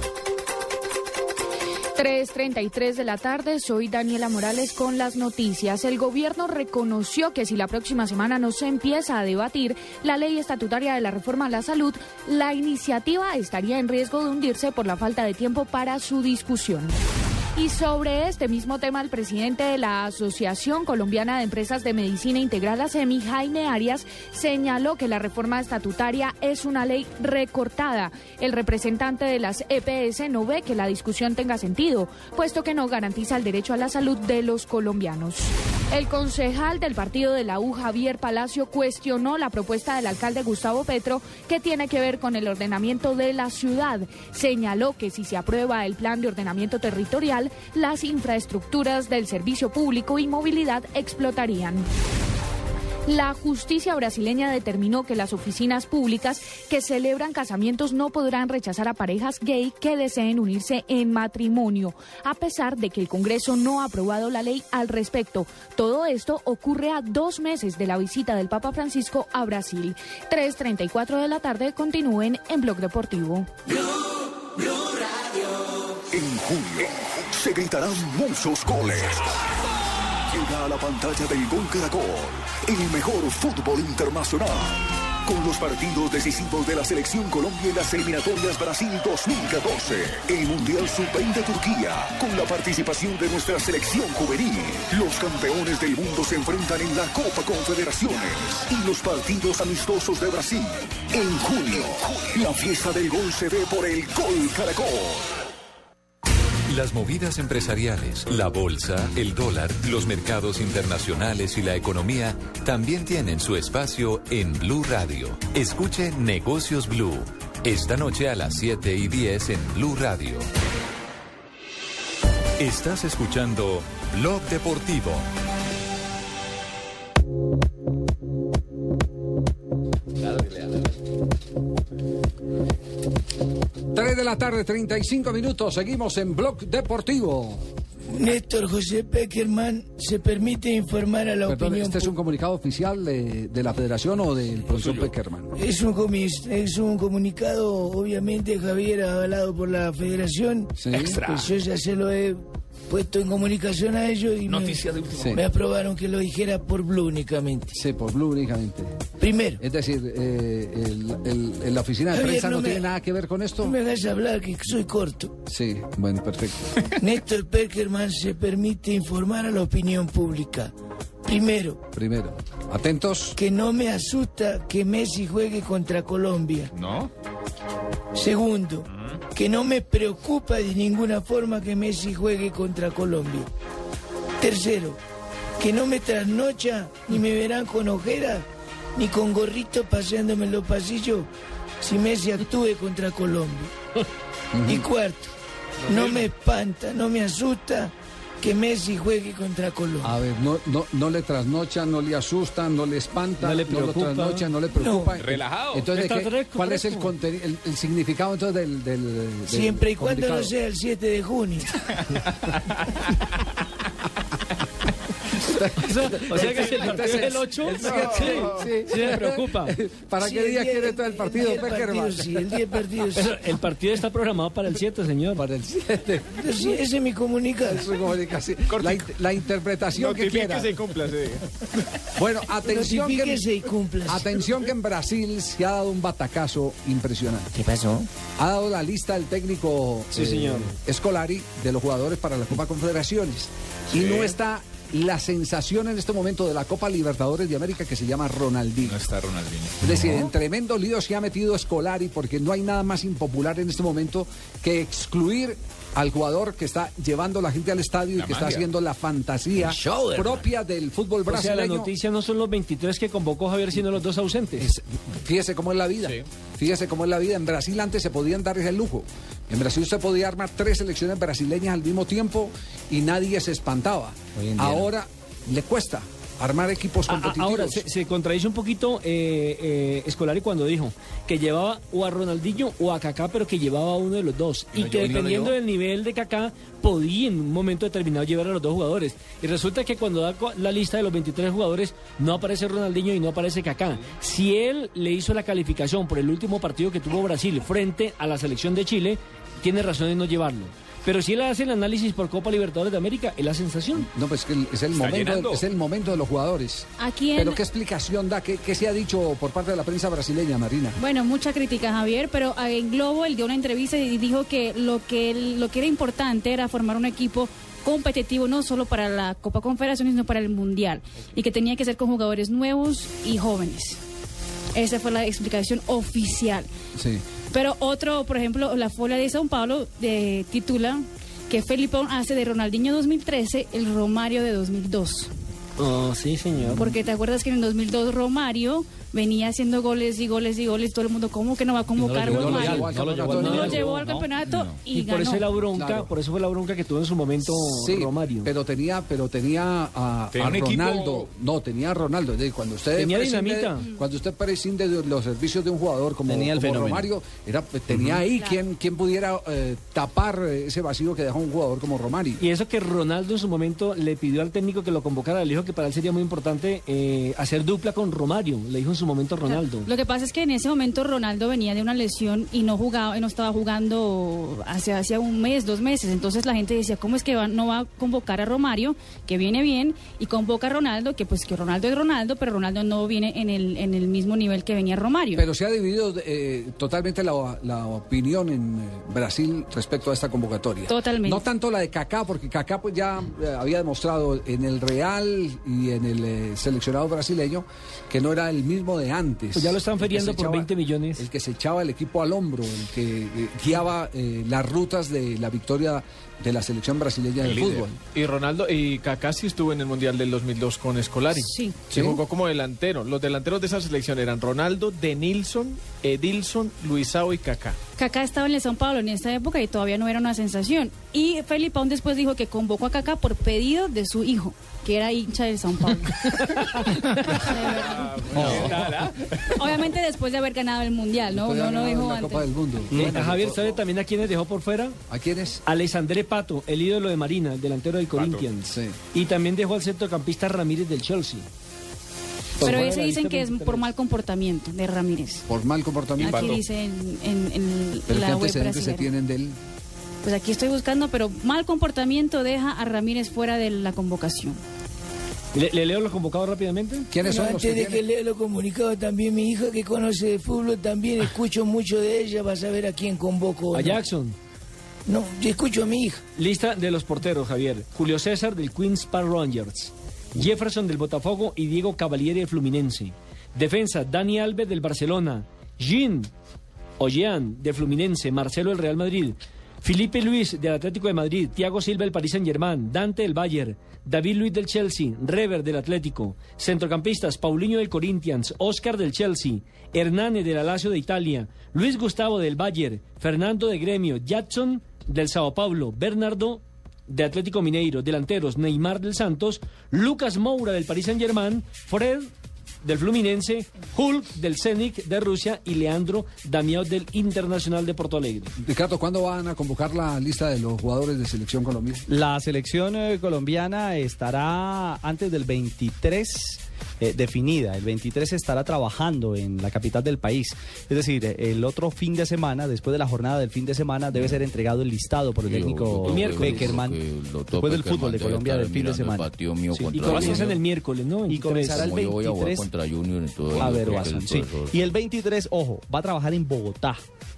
3.33 de la tarde, soy Daniela Morales con las noticias. El gobierno reconoció que si la próxima semana no se empieza a debatir la ley estatutaria de la reforma a la salud, la iniciativa estaría en riesgo de hundirse por la falta de tiempo para su discusión. Y sobre este mismo tema, el presidente de la Asociación Colombiana de Empresas de Medicina Integral, ASEMI, Jaime Arias, señaló que la reforma estatutaria es una ley recortada. El representante de las EPS no ve que la discusión tenga sentido, puesto que no garantiza el derecho a la salud de los colombianos. El concejal del partido de la U, Javier Palacio, cuestionó la propuesta del alcalde Gustavo Petro que tiene que ver con el ordenamiento de la ciudad. Señaló que si se aprueba el plan de ordenamiento territorial, las infraestructuras del servicio público y movilidad explotarían. La justicia brasileña determinó que las oficinas públicas que celebran casamientos no podrán rechazar a parejas gay que deseen unirse en matrimonio, a pesar de que el Congreso no ha aprobado la ley al respecto. Todo esto ocurre a dos meses de la visita del Papa Francisco a Brasil. 3.34 de la tarde continúen en Blog Deportivo. En junio se gritarán muchos goles. Llega a la pantalla del Gol Caracol, el mejor fútbol internacional. Con los partidos decisivos de la Selección Colombia en las eliminatorias Brasil 2014, el Mundial Sub-20 Turquía, con la participación de nuestra selección juvenil. Los campeones del mundo se enfrentan en la Copa Confederaciones y los partidos amistosos de Brasil. En junio, la fiesta del gol se ve por el Gol Caracol. Las movidas empresariales, la bolsa, el dólar, los mercados internacionales y la economía también tienen su espacio en Blue Radio. Escuche Negocios Blue. Esta noche a las 7 y 10 en Blue Radio. Estás escuchando Blog Deportivo. Tres de la tarde, 35 minutos. Seguimos en Blog Deportivo. Néstor José Peckerman se permite informar a la Perdón, opinión ¿este es un comunicado oficial de, de la federación o del profesor Peckerman? Es un, comis- es un comunicado, obviamente, Javier, avalado por la federación. Extra. Pues yo ya se lo he puesto en comunicación a ellos y me- Noticia de último me, aprobaron que lo dijera por Blue únicamente. Sí, por Blue únicamente. Primero. Es decir, eh, el- el- el- la oficina de Javier, prensa no, no me- tiene nada que ver con esto. No me hagas hablar, que soy corto. Sí, bueno, perfecto. Néstor Peckerman se permite informar a la opinión pública. Primero, Primero, atentos. que no me asusta que Messi juegue contra Colombia. ¿No? Segundo, que no me preocupa de ninguna forma que Messi juegue contra Colombia. Tercero, que no me trasnocha ni me verán con ojeras ni con gorrito paseándome en los pasillos si Messi actúe contra Colombia. Y cuarto, no me espanta, no me asusta que Messi juegue contra Colombia. A ver, no, no, no le trasnocha, no le asusta, no le espanta, No le lo preocupa. trasnocha, no le preocupa. No. Relajado. Entonces, Está ¿qué- correcto, ¿cuál es el, significado entonces del, del- del Siempre y cuando no sea el 7 de junio. O sea que si el partido es el 8, El sí, siete, sí, sí me preocupa. ¿Para qué el día quiere todo el partido, Peckerman? partido, sí, el día partido. Pero el partido está programado para el 7, señor. Para el 7. Sí, ese es mi comunicado. Su comunicación. La, in- la interpretación que quiera. Bueno, atención que, y cúmplase. atención que en Brasil se ha dado un batacazo impresionante. ¿Qué pasó? Ha dado la lista del técnico Sí, eh, señor. Escolari de los jugadores para la Copa Confederaciones. Y no está la sensación en este momento de la Copa Libertadores de América que se llama Ronaldinho. No está Ronaldinho. Es decir, en tremendo lío se ha metido Escolari porque no hay nada más impopular en este momento que excluir al jugador que está llevando a la gente al estadio y que está haciendo la fantasía show, propia del fútbol O sea, la brasileño. noticia no son los 23 que convocó Javier, sino los dos ausentes. Es- fíjese cómo es la vida. Fíjese cómo es la vida. En Brasil antes se podían dar ese lujo. En Brasil usted podía armar tres selecciones brasileñas al mismo tiempo y nadie se espantaba. Hoy en día no. Ahora le cuesta armar equipos A- a- competitivos. Ahora, se, se contradice un poquito eh, eh, Escolari cuando dijo que llevaba o a Ronaldinho o a Kaká, pero que llevaba a uno de los dos. Y que dependiendo del nivel de Kaká, podía en un momento determinado llevar a los dos jugadores. Y resulta que cuando da la lista de los 23 jugadores, no aparece Ronaldinho y no aparece Kaká. Si él le hizo la calificación por el último partido que tuvo Brasil frente a la selección de Chile, tiene razón en no llevarlo. Pero si él hace el análisis por Copa Libertadores de América, es la sensación. No, pues que el- es el, Está momento, es el momento de los jugadores. Aquí en- Pero ¿qué explicación da? ¿Qué, qué se ha dicho por parte de la prensa brasileña, Marina? Bueno, mucha crítica, Javier, pero en Globo él dio una entrevista y dijo que lo que él- lo que era importante era formar un equipo competitivo no solo para la Copa Confederaciones, sino para el Mundial y que tenía que ser con jugadores nuevos y jóvenes. Esa fue la explicación oficial. Sí. Pero otro, por ejemplo, la Folia de São Paulo de, titula que Felipón hace de Ronaldinho 2013 el Romario de 2002. Oh, sí, señor. Porque te acuerdas que en el 2002 Romario venía haciendo goles y goles y goles. Todo el mundo, ¿cómo que no va a convocar no lo llevó al No lo llevó al campeonato y, Y, por ganó. eso fue la bronca, Claro. por eso fue la bronca que tuvo en su momento Sí, Romario. pero tenía, pero tenía a, Tenía a un equipo- Ronaldo. No, tenía a Ronaldo. Es decir, cuando usted Tenía prescinde- dinamita. Cuando usted prescinde de los servicios de un jugador como, Tenía el como fenómeno. Romario, era, tenía ahí quien, quien pudiera eh, tapar ese vacío que dejó un jugador como Romario. Y eso que Ronaldo en su momento le pidió al técnico que lo convocara, le dijo que para él sería muy importante eh, hacer dupla con Romario, le dijo en su momento Ronaldo. Lo que pasa es que en ese momento Ronaldo venía de una lesión y no jugaba, no estaba jugando hace hacía un mes, dos meses. Entonces la gente decía, ¿cómo es que va- no va a convocar a Romario, que viene bien, y convoca a Ronaldo, que pues que Ronaldo es Ronaldo, pero Ronaldo no viene en el, en el mismo nivel que venía Romario. Pero se ha dividido eh, totalmente la, la opinión en eh, Brasil respecto a esta convocatoria. Totalmente. No tanto la de Kaká, porque Kaká pues ya eh, había demostrado en el Real y en el eh, seleccionado brasileño que no era el mismo de antes. Pues ya lo están se por 20 millones. El que se echaba el equipo al hombro, el que eh, guiaba eh, las rutas de la victoria de la selección brasileña de fútbol. Y Ronaldo y Kaká sí estuvo en el Mundial del 2002 con Escolari. Sí. Se ¿Sí? jugó como delantero. Los delanteros de esa selección eran Ronaldo, Denilson, Edilson, Luisao y Kaká. Kaká estaba en el São Paulo en esa época y todavía no era una sensación. Y Felipón después dijo que convocó a Kaká por pedido de su hijo, que era hincha del São Paulo. Obviamente después de haber ganado el Mundial, ¿no? De No dijo la antes. Copa del Mundo. Bueno, Javier, ¿sabe también a quiénes dejó por fuera? ¿A quiénes? Alexandre Pato, el ídolo de Marina, el delantero del Corinthians. Sí. Y también dejó al centrocampista Ramírez del Chelsea. Pero ese la dicen que es 23. por mal comportamiento de Ramírez. Por mal comportamiento. Aquí dice en, en- en Pero ¿qué la web antecedentes se tienen de él? pues aquí estoy buscando, pero mal comportamiento deja a Ramírez fuera de la convocación. ¿Le, le leo los convocados rápidamente? Bueno, antes de que lea lo comunicado, también mi hija que conoce de fútbol, también escucho mucho de ella, va a saber a quién convoco. o A no. Jackson. No, yo escucho a mi hija. Lista de los porteros, Javier. Julio César del Queens Park Rangers. Jefferson del Botafogo y Diego Cavalieri del Fluminense. Defensa, Dani Alves del Barcelona. Jean Ojean del Fluminense. Marcelo del Real Madrid. Felipe Luis del Atlético de Madrid. Thiago Silva del Paris Saint Germain. Dante del Bayern. David Luis del Chelsea. Rever del Atlético. Centrocampistas, Paulinho del Corinthians. Oscar del Chelsea. Hernane del Alacio de Italia. Luis Gustavo del Bayern. Fernando de Gremio. Jackson del Sao Paulo. Bernardo de Atlético Mineiro, delanteros Neymar del Santos, Lucas Moura del Paris Saint Germain, Fred del Fluminense, Hulk del Zenit de Rusia y Leandro Damiao del Internacional de Porto Alegre. Ricardo, ¿cuándo van a convocar la lista de los jugadores de selección Colombia? La selección eh, colombiana estará antes del 23 eh, definida. El 23 estará trabajando en la capital del país. Es decir, el otro fin de semana, después de la jornada del fin de semana, debe ser entregado el listado por el técnico Beckerman. Después del fútbol de Colombia del fin de semana. Sí, Y comienzan el miércoles, ¿no? Y comenzará el Como yo voy a jugar 23 contra Junior a ver, sí. Y el 23, ojo, va a trabajar en Bogotá.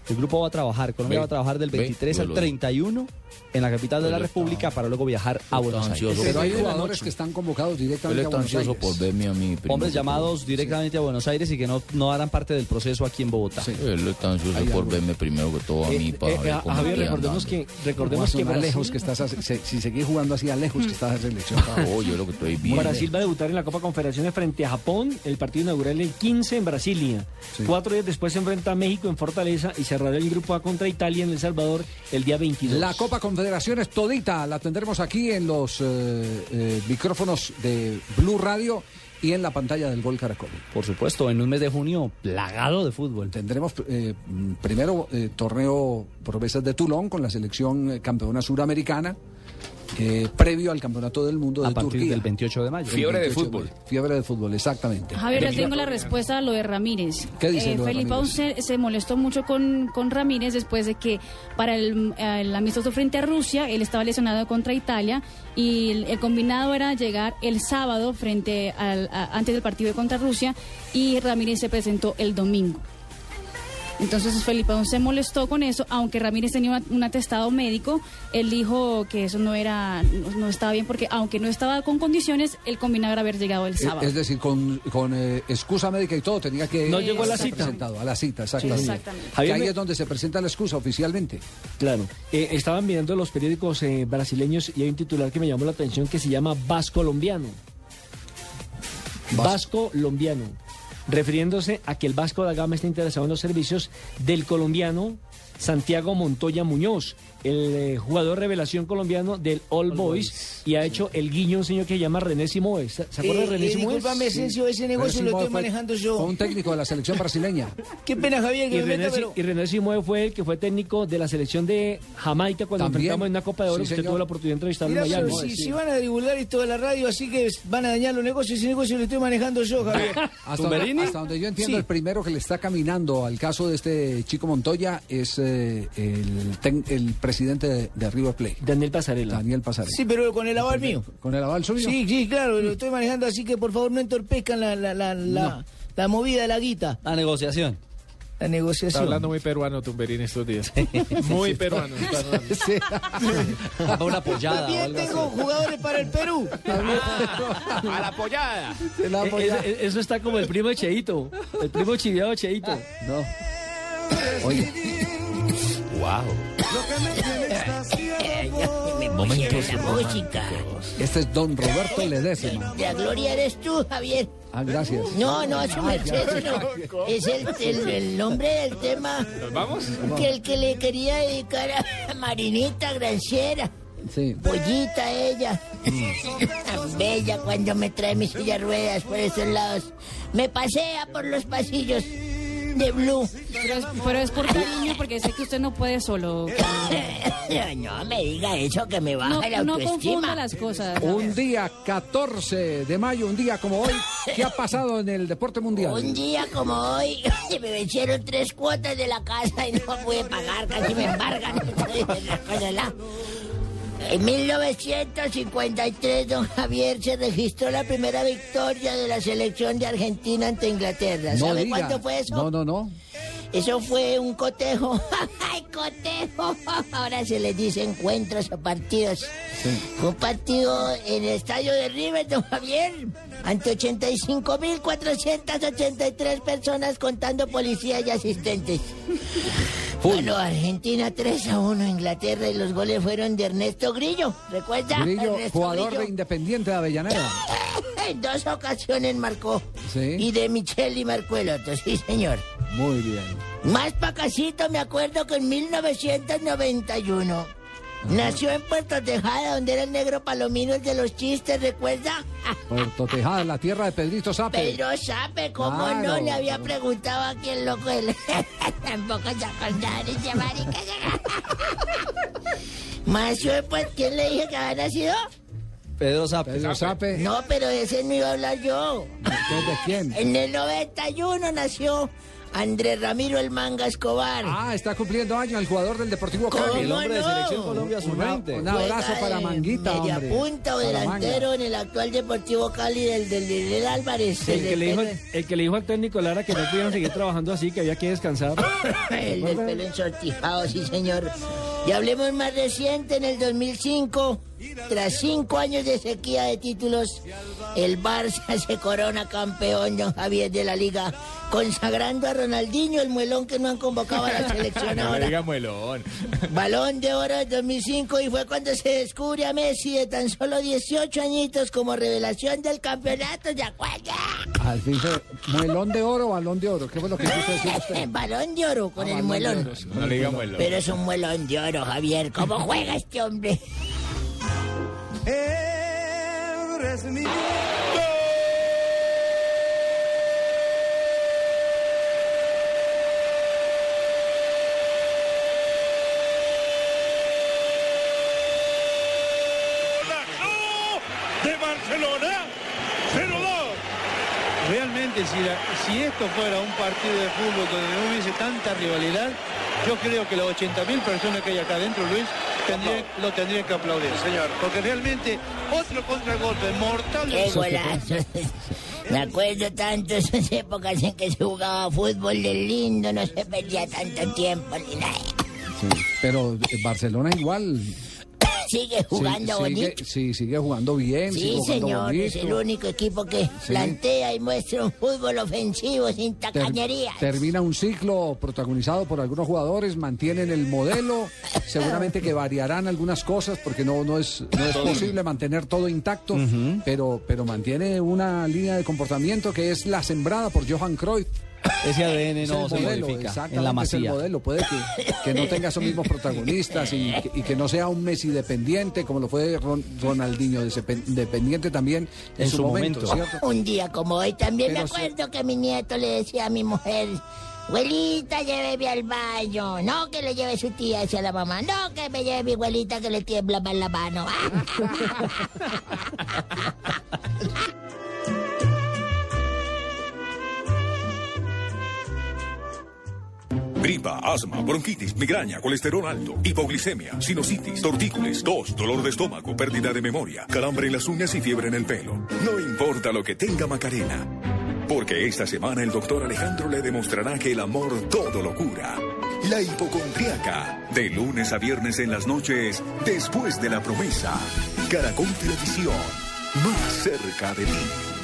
El grupo va a trabajar, Colombia Ve, va a trabajar del ve, 23 yo al lo- 31 en la capital de la República para luego viajar a Buenos Aires. Pero hay jugadores que están convocados directamente a Buenos ansioso Aires. por verme a mí. Hombres llamados directamente a Buenos Aires y que no, no harán parte del proceso aquí en Bogotá. Él está ansioso por verme primero que todo a mí para eh, ver a- cómo Javier, recordemos que, recordemos que a lejos que estás, a- se- si seguís jugando así a lejos que estás en selección. Oh, yo lo que estoy viendo. Brasil va a debutar en la Copa Confederaciones frente a Japón. El partido inaugural el 15 en Brasilia. Cuatro días después se enfrenta a México en Fortaleza y cerrará el grupo A contra Italia en El Salvador el día 22. La Copa Confederaciones todita la tendremos aquí en los eh, eh, micrófonos de Blue Radio y en la pantalla del Gol Caracol. Por supuesto, en un mes de junio plagado de fútbol. Tendremos eh, primero eh, torneo promesas de Toulon con la selección eh, campeona suramericana. Eh, previo al campeonato del mundo de A partir Turquía. del 28 de mayo. Fiebre de 28 fútbol. Fiebre de fútbol, exactamente. Javier, ya tengo la respuesta a lo de Ramírez. ¿Qué dice de Felipe Ramírez? se, se molestó mucho con, con Ramírez después de que para el, el amistoso frente a Rusia él estaba lesionado contra Italia y el, el combinado era llegar el sábado frente al, a- antes del partido contra Rusia y Ramírez se presentó el domingo. Entonces Felipe Aún se molestó con eso, aunque Ramírez tenía una- un atestado médico, él dijo que eso no era, no, no estaba bien porque aunque no estaba con condiciones, el combinado era haber llegado el Eh, sábado. Es decir, con, con eh, excusa médica y todo, tenía que No llegó a la estar cita. presentado, a la cita, exactamente. Sí, exactamente. Que ahí me- es donde se presenta la excusa oficialmente. Claro. Eh, estaban viendo los periódicos eh, brasileños y hay un titular que me llamó la atención que se llama Vasco Colombiano. Vasco Colombiano. Refiriéndose a que el Vasco da Gama está interesado en los servicios del colombiano Santiago Montoya Muñoz, el eh, jugador revelación colombiano del All, Boys, y ha hecho el guiño a un señor que se llama René Simoes. ¿Se se acuerda de Eh, René eh, Simoes? discúlpame, Asensio, ese negocio lo estoy manejando yo. Fue un técnico de la selección brasileña. Qué pena, Javier, que Y me René, meta, pero... y René Simoes fue el que fue técnico de la selección de Jamaica cuando También. enfrentamos en una Copa de Oro. Sí, usted señor. tuvo la oportunidad de entrevistarlo Mirá, en Miami. si, si van a divulgar esto de la radio, así que van a dañar los negocios, ese negocio lo estoy manejando yo, Javier. Hasta donde, hasta donde yo entiendo, Sí. el primero que le está caminando al caso de este chico Montoya es eh, el, ten- el presidente de, de River Plate. Daniel Pasarela. Daniel Pasarela. Sí, pero con el aval mío. ¿Con el aval suyo? Sí, sí, claro, lo estoy manejando, así que por favor no entorpezcan la, la, la, la, la movida de la guita. La negociación. La Está negociación. hablando muy peruano Tumberín estos días. Muy peruano. está hablando. Una apoyada. o También así. tengo jugadores para el Perú. A la apoyada. Eh, eso, eso está como el primo de Cheito. El primo chiviado de Cheito. No. Oye. Wow. Me Momentos la música. Este es don Roberto Ledesma. La gloria eres tú, Javier. Ah, gracias. No, no, su merced, sino es el, el- el nombre del tema ¿Nos vamos? que el que le quería dedicar a Marinita Granciera. Sí. Pollita ella. Tan bella cuando me trae mis silla de ruedas por esos lados. Me pasea por los pasillos de Blue. Pero es, pero es por cariño, porque sé que usted no puede solo. no me diga eso que me baja No, la no autoestima. confunda las cosas. Un día 14 de mayo, un día como hoy, ¿qué ha pasado en el deporte mundial? Un día como hoy, me vencieron tres cuotas de la casa y no pude pagar, casi me embargan. En 1953, don Javier se registró la primera victoria de la selección de Argentina ante Inglaterra. No ¿Sabe diga. cuánto fue eso? No, no, no. Eso fue un cotejo. ¡Ay, cotejo! Ahora se les dice encuentros o partidos. Fue un partido en el estadio de River, don Javier, ante 85.483 personas contando policías y asistentes. Bueno, Argentina 3 a 1 Inglaterra y los goles fueron de Ernesto Grillo. ¿Recuerda? Grillo, Ernesto jugador Grillo. de Independiente de Avellaneda. En dos ocasiones marcó. Sí. Y de Micheli marcó el otro, sí, señor. Muy bien. Más pacasito me acuerdo que en 1991 nació en Puerto Tejada, donde era el negro palomino el de los chistes, ¿recuerda? Puerto Tejada, la tierra de Pedrito Sape. Pedro Sape, ¿cómo Claro. no? Le había preguntado a aquel loco él. Tampoco se acordaba ese marica. Nació en Puerto... ¿Quién le dije que había nacido? Pedro Sape. Pedro Sape. No, pero de ese no iba a hablar yo. ¿Entonces de quién? En el 91 nació Andrés Ramiro el Manga Escobar. Ah, está cumpliendo año el jugador del Deportivo ¿Cómo Cali. El hombre de? Selección Colombia Una- sub-20. un abrazo para Manguita, media hombre. punta o delantero en el actual Deportivo Cali del, del, del Álvarez. El que, le dijo, el que le dijo al técnico Lara que no pudieron seguir trabajando así, que había que descansar. El del pelo ensortijado, sí, señor. Y hablemos más reciente, en el 2005, tras cinco años de sequía de títulos, el Barça se corona campeón, don Javier, de la Liga, consagrando a Ronaldinho, el muelón que no han convocado a la selección No ahora. diga muelón. Balón de oro del 2005 y fue cuando se descubre a Messi de tan solo 18 añitos como revelación del campeonato, ¿de acuerdo? Al fin se... Muelón de oro, balón de oro. ¿Qué fue lo que quiso decir usted? Balón de oro con Ah, el de muelón. oro, sí. No le diga muelón. Pero es un muelón de oro, Javier. ¿Cómo juega este hombre? De Barcelona. 0-2. Realmente, si, la- si esto fuera un partido de fútbol donde no hubiese tanta rivalidad, yo creo que las 80.000 personas que hay acá adentro, Luis, tendrían- lo tendrían que aplaudir. Señor. Porque realmente otro contragolpe mortal. ¡Qué golazo! Me acuerdo tanto esas épocas en que se jugaba fútbol de lindo, no se perdía tanto tiempo ni nada. Sí, pero Barcelona igual. Sigue jugando Sí, sigue, bonito. Sí, sigue jugando bien. sigue Sí, jugando señor, es el único equipo que Sí. plantea y muestra un fútbol ofensivo sin Ter- tacañería. termina un ciclo protagonizado por algunos jugadores, mantienen el modelo, seguramente que variarán algunas cosas porque no, no es, no es posible mantener todo intacto, pero, pero mantiene una línea de comportamiento que es la sembrada por Johan Cruyff. Ese ADN Es no el se modelo, modifica en la es el masía. modelo. Puede que, que no tenga esos mismos protagonistas y, que- y que no sea un Messi dependiente como lo fue Ron- Ronaldinho depe- dependiente también en, su, momento, ¿cierto? Un día como hoy también Pero me sí. acuerdo que mi nieto le decía a mi mujer, abuelita, lléveme al baño. No que le lleve su tía hacia la mamá. No que me lleve mi abuelita que le tiembla más la mano. Gripa, asma, bronquitis, migraña, colesterol alto, hipoglicemia, sinusitis, tortícolis, tos, dolor de estómago, pérdida de memoria, calambre en las uñas y fiebre en el pelo. No importa lo que tenga Macarena. Porque esta semana el doctor Alejandro le demostrará que el amor todo lo cura. La hipocondriaca. De lunes a viernes en las noches, después de la promesa. Caracol Televisión. Más cerca de ti.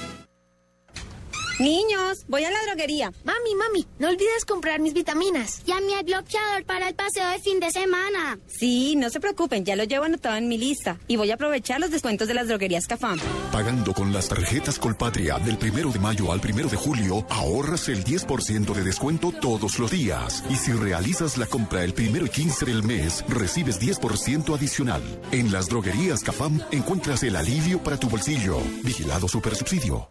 Niños, voy a la droguería. Mami, mami, no olvides comprar mis vitaminas. Ya mi bloqueador para el paseo de fin de semana. Sí, no se preocupen, ya lo llevo anotado en mi lista. Y voy a aprovechar los descuentos de las droguerías Cafam. Pagando con las tarjetas Colpatria del primero de mayo al primero de julio, ahorras el 10% de descuento todos los días. Y si realizas la compra el primero y 15 del mes, recibes 10% adicional. En las droguerías Cafam encuentras el alivio para tu bolsillo. Vigilado Supersubsidio.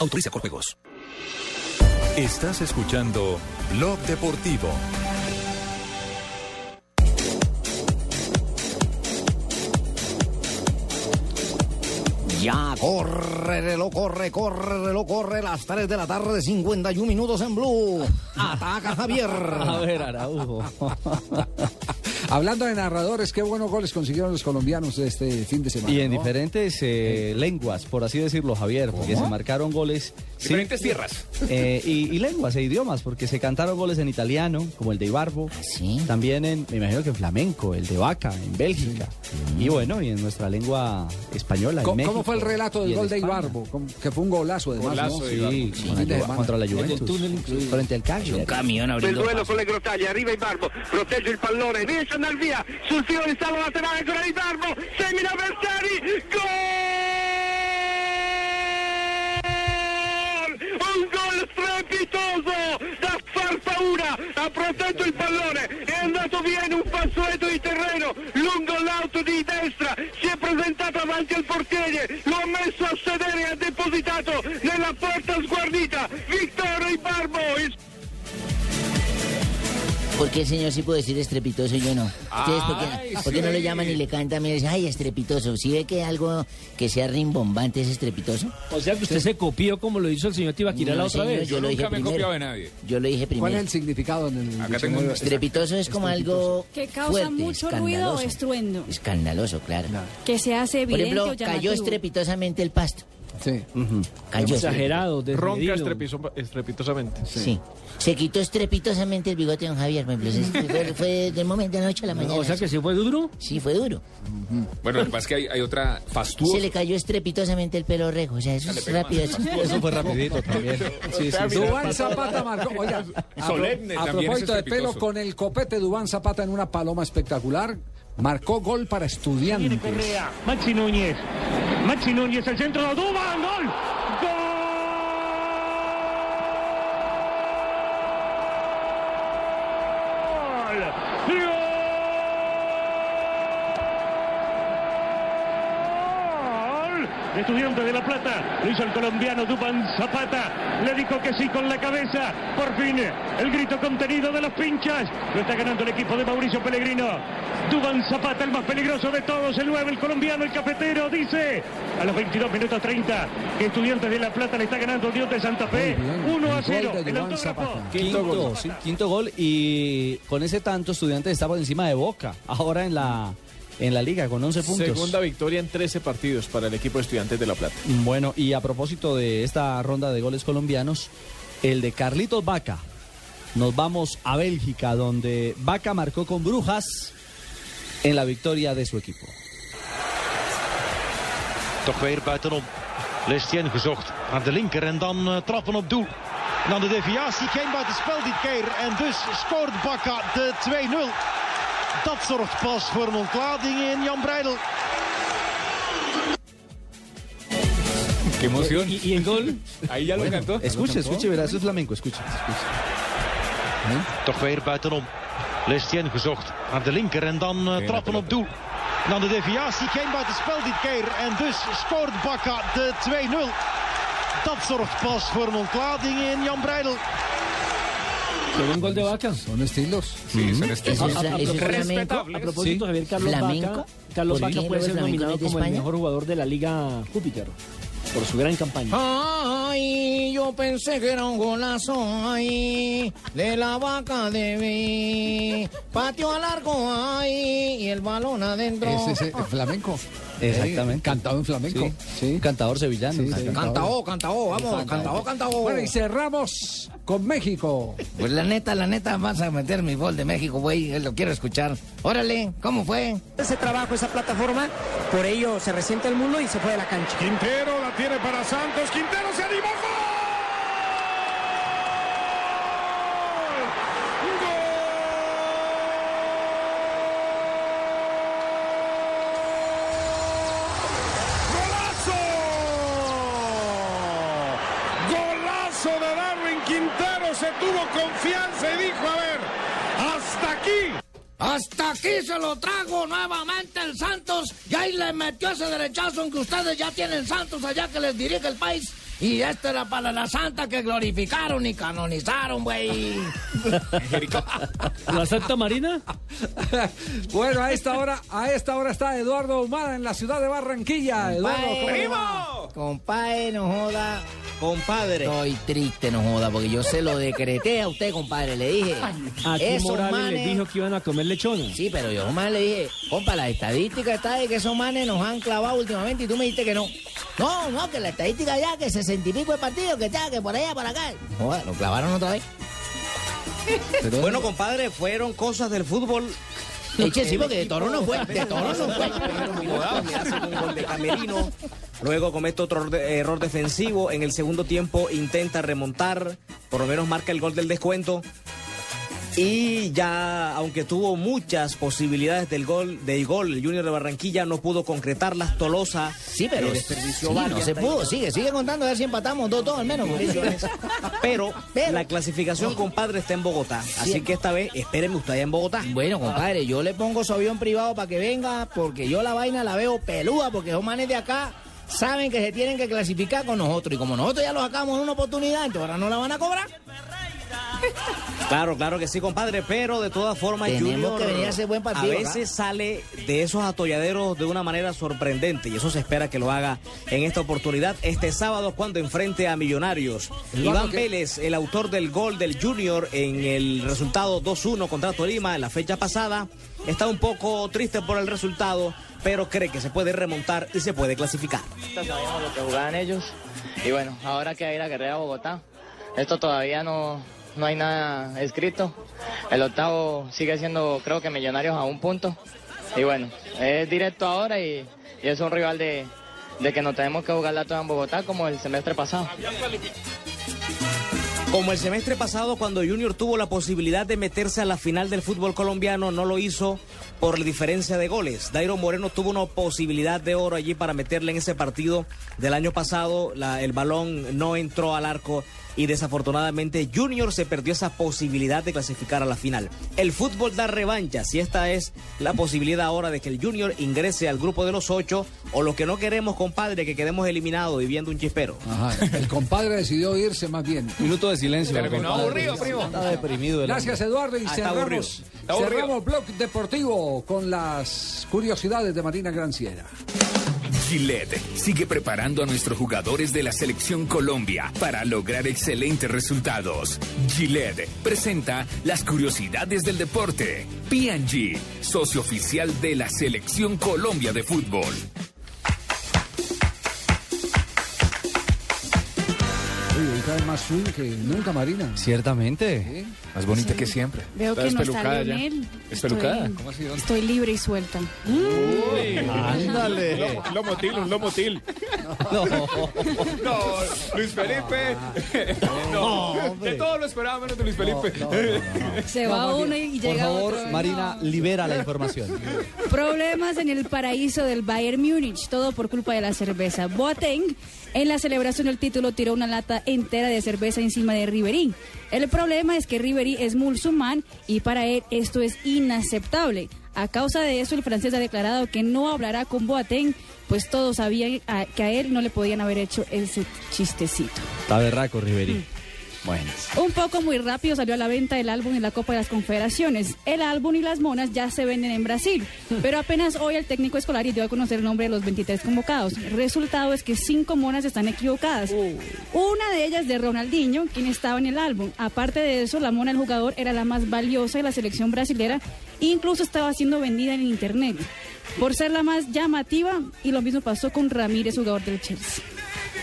Autoriza con juegos. Estás escuchando Blog Deportivo. Ya corre, reloj, corre, corre, reloj, corre, las 3 de la tarde, 51 minutos en Blue. Ataca Javier. A ver, Araujo. Hablando de narradores, qué buenos goles consiguieron los colombianos este fin de semana. Y en ¿no? diferentes eh, lenguas, por así decirlo, Javier, porque ¿Cómo? se marcaron goles. sí, Diferentes tierras. eh, y, y lenguas e idiomas, porque se cantaron goles en italiano, como el de Ibarbo. También en, me imagino que en flamenco, el de Vaca, en Bélgica. Y bueno, y en nuestra lengua española. en ¿Cómo, México cómo fue el relato del gol de. Ibarbo? ¿Cómo- Que fue un golazo, además. Golazo ¿no? de Ibarbo. Sí, Sí, contra, la- contra la El Juventus. túnel. Frente al Cagliari. Il duello con le grottaglie, arriva Ibarbo, protegge il pallone, riesce andare via, sul filo di stallo laterale ancora Ibarbo, semina avversari, gol! Un gol strepitoso da far paura, ha protetto il pallone, è andato via in un fazzoletto di terreno, lungo l'auto di destra, si è presentato avanti al portiere, lo ha messo a sedere e ha depositato nella porta sguardita, Vittorio Ibarbo, ¿Por qué el señor sí puede decir estrepitoso y yo no? ¿Ustedes por qué, por qué no lo llaman y le cantan y le dicen, ay, estrepitoso? ¿Sí ve que algo que sea rimbombante es estrepitoso? O sea que usted se copió como lo hizo el señor Tibaquira la No, otra señor, vez. yo lo dije primero. Yo lo dije primero. ¿Cuál es el significado en el diccionario? Estrepitoso es como algo Que causa fuerte, mucho ruido o escandaloso. estruendo. Escandaloso, claro. Que se hace Por evidente ejemplo, llamativo. cayó estrepitosamente el pasto. Sí. Cayó. Exagerado, Ronca desmedido. estrepizo- estrepitosamente. Sí. Se quitó estrepitosamente el bigote de don Javier, por ejemplo. Se- Fue, fue del momento de la noche a la mañana. O sea que sí fue duro. Sí, fue duro. Bueno, lo que pasa es que hay, hay otra fastuosa. Se le cayó estrepitosamente el pelo rejo. O sea, eso es rápido. Eso fue rapidito también. Sí, sí, sí. Dubán Zapata marcó. Oiga, a, Solemne a propósito es de pelo, con el copete Dubán Zapata en una paloma espectacular, marcó gol para estudiantes. Correa, Maxi Núñez. Maxi Núñez, el centro, Duban, gol. ¡Gol! ¡Gol! De Estudiante de La Plata, lo hizo el colombiano Duban Zapata, le dijo que sí con la cabeza, por fin, el grito contenido de los pinchas, lo está ganando el equipo de Mauricio Pellegrino, Duban Zapata, el más peligroso de todos, el 9, el colombiano, el cafetero, dice, a los 22 minutos 30, que Estudiantes de La Plata le está ganando Dios de Santa Fe, 1 a 0, el autógrafo. Quinto, sí, quinto gol. Y con ese tanto estudiantes está por encima de Boca. Ahora en la en la liga con 11 puntos. Segunda victoria en 13 partidos para el equipo de Estudiantes de La Plata. Bueno, y a propósito de esta ronda de goles colombianos, el de Carlitos Vaca. Nos vamos a Bélgica, donde Vaca marcó con Brujas en la victoria de su equipo. Toch weer buitenom. Lestien gezocht aan de linker en dan eh, trappen op doel. En dan de deviatie, geen buitenspel dit keer. En dus scoort Bakka de 2-0. Dat zorgt pas voor een ontlading in Jan Breidel. Qué emoción. ¿Y, y el gol? Ahí ya lo Bueno, cantó. Escuche, escuche, verá, eso es flamenco, escuche. escuche. Toch weer buitenom. Lestien gezocht aan de linker en dan eh, trappen op doel. En dan de deviatie, geen buitenspel dit keer. En dus scoort Bakka de 2-0. Dat zorgt pas voor een ontlading in Jan Breidel. ¿Fue un gol de Vaca? Son estilos. Sí, son A, estilos. a- a ¿Eso es propósito, flamenco? a propósito, Javier Carlos ¿Flamenco? Vaca, Carlos ¿Por Vaca puede ser nominado como el mejor jugador de la Liga Júpiter por su gran campaña. Ay, yo pensé que era un golazo, ay, de la vaca de mí. Patio a largo, ay, y el balón adentro. Ese es el flamenco. Exactamente. cantado en flamenco. Sí, cantador sevillano. Cantao, cantao, vamos, cantao, cantao. Bueno, y cerramos con México. Pues la neta, la neta, vas a meter mi gol de México, güey. Lo quiero escuchar. Órale, ¿cómo fue? Ese trabajo, esa plataforma, por ello se resiente el mundo y se fue de la cancha. Quintero la tiene para Santos. Quintero se animó de Darwin Quintero. Se tuvo confianza y dijo, a ver, hasta aquí. Hasta aquí se lo trago nuevamente el Santos. Y ahí le metió ese derechazo que ustedes ya tienen Santos allá que les dirige el país. Y este era para la santa que glorificaron y canonizaron, güey. ¿La Santa Marina? Bueno, a esta hora, a esta hora está Eduardo Humada en la ciudad de Barranquilla. Eduardo, ¿cómo le va? Compadre, no joda. Compadre. Estoy triste, no joda, porque yo se lo decreté a usted, compadre. Le dije. Aquí esos Morales manes- les dijo que iban a comer lechona. Sí, pero yo más le dije, compa, la estadística está de que esos manes nos han clavado últimamente y tú me dijiste que no. No, no, que la estadística ya, que sesenta y pico de partidos, que está, que por allá, para acá. Joder, lo clavaron otra vez. Bueno, compadre, fueron cosas del fútbol. Eche, sí, porque de Toro no fue, de Toro no fue. Me hacen un gol de Camerino. Luego comete otro error defensivo. En el segundo tiempo intenta remontar. Por lo menos marca el gol del descuento. Y ya, aunque tuvo muchas posibilidades del gol, del gol, el Junior de Barranquilla no pudo concretarlas. Tolosa Sí, pero eh, desperdició sí, no se pudo. Sigue, sigue contando a ver si empatamos dos, dos al menos. Mauricio. Pero, la clasificación, compadre, está en Bogotá. Así Sí. que esta vez espérenme usted allá en Bogotá. Bueno, compadre, yo le pongo su avión privado para que venga, porque yo la vaina la veo peluda, porque los manes de acá saben que se tienen que clasificar con nosotros. Y como nosotros ya los sacamos en una oportunidad, entonces ahora no la van a cobrar. Claro, claro que sí, compadre, pero de todas formas, Tenemos Junior que venir a hacer buen partido a acá. veces sale de esos atolladeros de una manera sorprendente y eso se espera que lo haga en esta oportunidad este sábado cuando enfrente a Millonarios. Iván ¿qué? Vélez, el autor del gol del Junior en el resultado 2-1 contra Tolima en la fecha pasada, está un poco triste por el resultado, pero cree que se puede remontar y se puede clasificar. Sabíamos lo que jugaban ellos y bueno, ahora que hay la guerrera a Bogotá, esto todavía no, no hay nada escrito. El octavo sigue siendo creo que Millonarios a un punto y bueno, es directo ahora y, es un rival de, que no tenemos que jugarla toda en Bogotá como el semestre pasado. Como el semestre pasado, cuando Junior tuvo la posibilidad de meterse a la final del fútbol colombiano, no lo hizo por la diferencia de goles. Dairo Moreno tuvo una posibilidad de oro allí para meterle en ese partido del año pasado. La- el balón no entró al arco y desafortunadamente Junior se perdió esa posibilidad de clasificar a la final. El fútbol da revanchas y esta es la posibilidad ahora de que el Junior ingrese al grupo de los ocho o lo que no queremos, compadre, que quedemos eliminados y viendo un chispero. Ajá, el compadre decidió irse más bien. Minuto de silencio. Terminó aburrido, primo. Está deprimido. el Gracias. Eduardo. Y Ah, cerramos, cerramos Blog Deportivo con las curiosidades de Marina Granciera. Gillette sigue preparando a nuestros jugadores de la selección Colombia para lograr excelentes resultados. Gillette presenta las curiosidades del deporte. P&G, socio oficial de la selección Colombia de fútbol. Hoy cae más swing que nunca, Marina. Ciertamente. Más bonita que siempre. Veo que no está. Lionel. Estoy- ¿Cómo así? ¿Dónde? Estoy libre y suelta. Uy, ándale. Lomo- lomotil, un lomotil. No. No, Luis Felipe. No, de todo lo esperaba menos de Luis Felipe. Se va uno y Por llega favor, otro. Marina, libera la información. Problemas en el paraíso del Bayern Múnich, todo por culpa de la cerveza. Boateng, en la celebración del título, tiró una lata entera de cerveza encima de Ribery. El problema es que Ribery es musulmán y para él esto es inaceptable. A causa de eso, el francés ha declarado que no hablará con Boateng, pues todos sabían que a él no le podían haber hecho ese chistecito. Está berraco, Riveri. Bueno. Un poco muy rápido salió a la venta el álbum en la Copa de las Confederaciones. El álbum y las monas ya se venden en Brasil, pero apenas hoy el técnico escolar dio a conocer el nombre de los 23 convocados. El resultado es que cinco monas están equivocadas. Una de ellas de Ronaldinho, quien estaba en el álbum. Aparte de eso, la mona del jugador era la más valiosa de la selección brasilera, incluso estaba siendo vendida en internet. por ser la más llamativa y lo mismo pasó con Ramírez, jugador del Chelsea.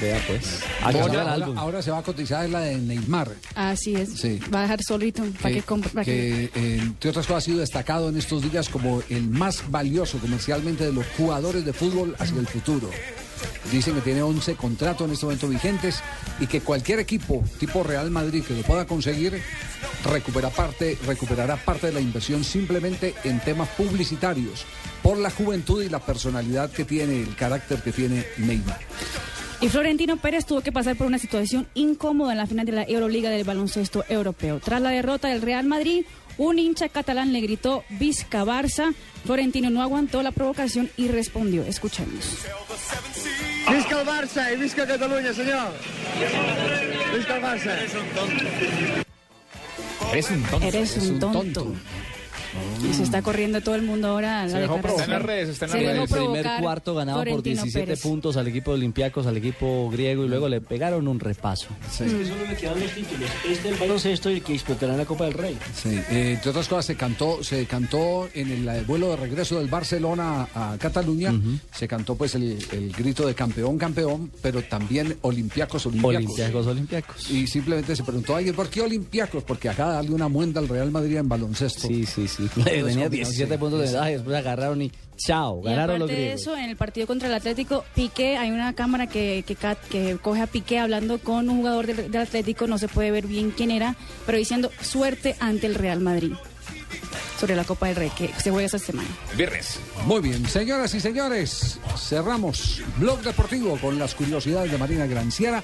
Vea pues. Ahora, el ahora- álbum. ahora se va a cotizar la de Neymar. Así es. Sí. Va a dejar solito para que, compre- para que- que, eh, entre otras cosas ha sido destacado en estos días como el más valioso comercialmente de los jugadores de fútbol hacia el futuro. Dicen que tiene 11 contratos en este momento vigentes y que cualquier equipo tipo Real Madrid que lo pueda conseguir recupera parte, recuperará parte de la inversión simplemente en temas publicitarios por la juventud y la personalidad que tiene, el carácter que tiene Neymar. Y Florentino Pérez tuvo que pasar por una situación incómoda en la final de la Euroliga del baloncesto europeo. Tras la derrota del Real Madrid, un hincha catalán le gritó Vizca Barça. Florentino no aguantó la provocación y respondió. Escuchemos. Visca el Barça i visca Catalunya, senyor. Visca el Barça. Eres un tonto. Eres un tonto. Y se está corriendo todo el mundo ahora. la Se dejó declaración. provocar. Está en las redes, está en Se las redes. El primer cuarto ganaba por Florentino 17 Pérez. puntos al equipo de Olympiacos, al equipo griego y luego le pegaron un repaso. Es que solo me quedan dos títulos. Este el baloncesto y el que disputará en la Copa del Rey. Sí, eh, entre otras cosas se cantó, se cantó en el eh, vuelo de regreso del Barcelona a, Cataluña, se cantó pues el, el grito de campeón, campeón, pero también Olimpiacos, Olimpiacos. Olympiacos, Olympiacos. Y simplemente se preguntó, ay, ¿por qué Olimpiacos? Porque acá darle una muenda al Real Madrid en baloncesto. Sí, sí, sí. Es Tenía combinación. 17 puntos de ventaja y después agarraron y chao, Y ganaron los de griegos. eso, en el partido contra el Atlético, Piqué, hay una cámara que, que, coge a Piqué hablando con un jugador del, del Atlético, no se puede ver bien quién era, pero diciendo suerte ante el Real Madrid sobre la Copa del Rey que se juega esta semana. Viernes. Muy bien, señoras y señores, cerramos Blog Deportivo con las curiosidades de Marina Granciera.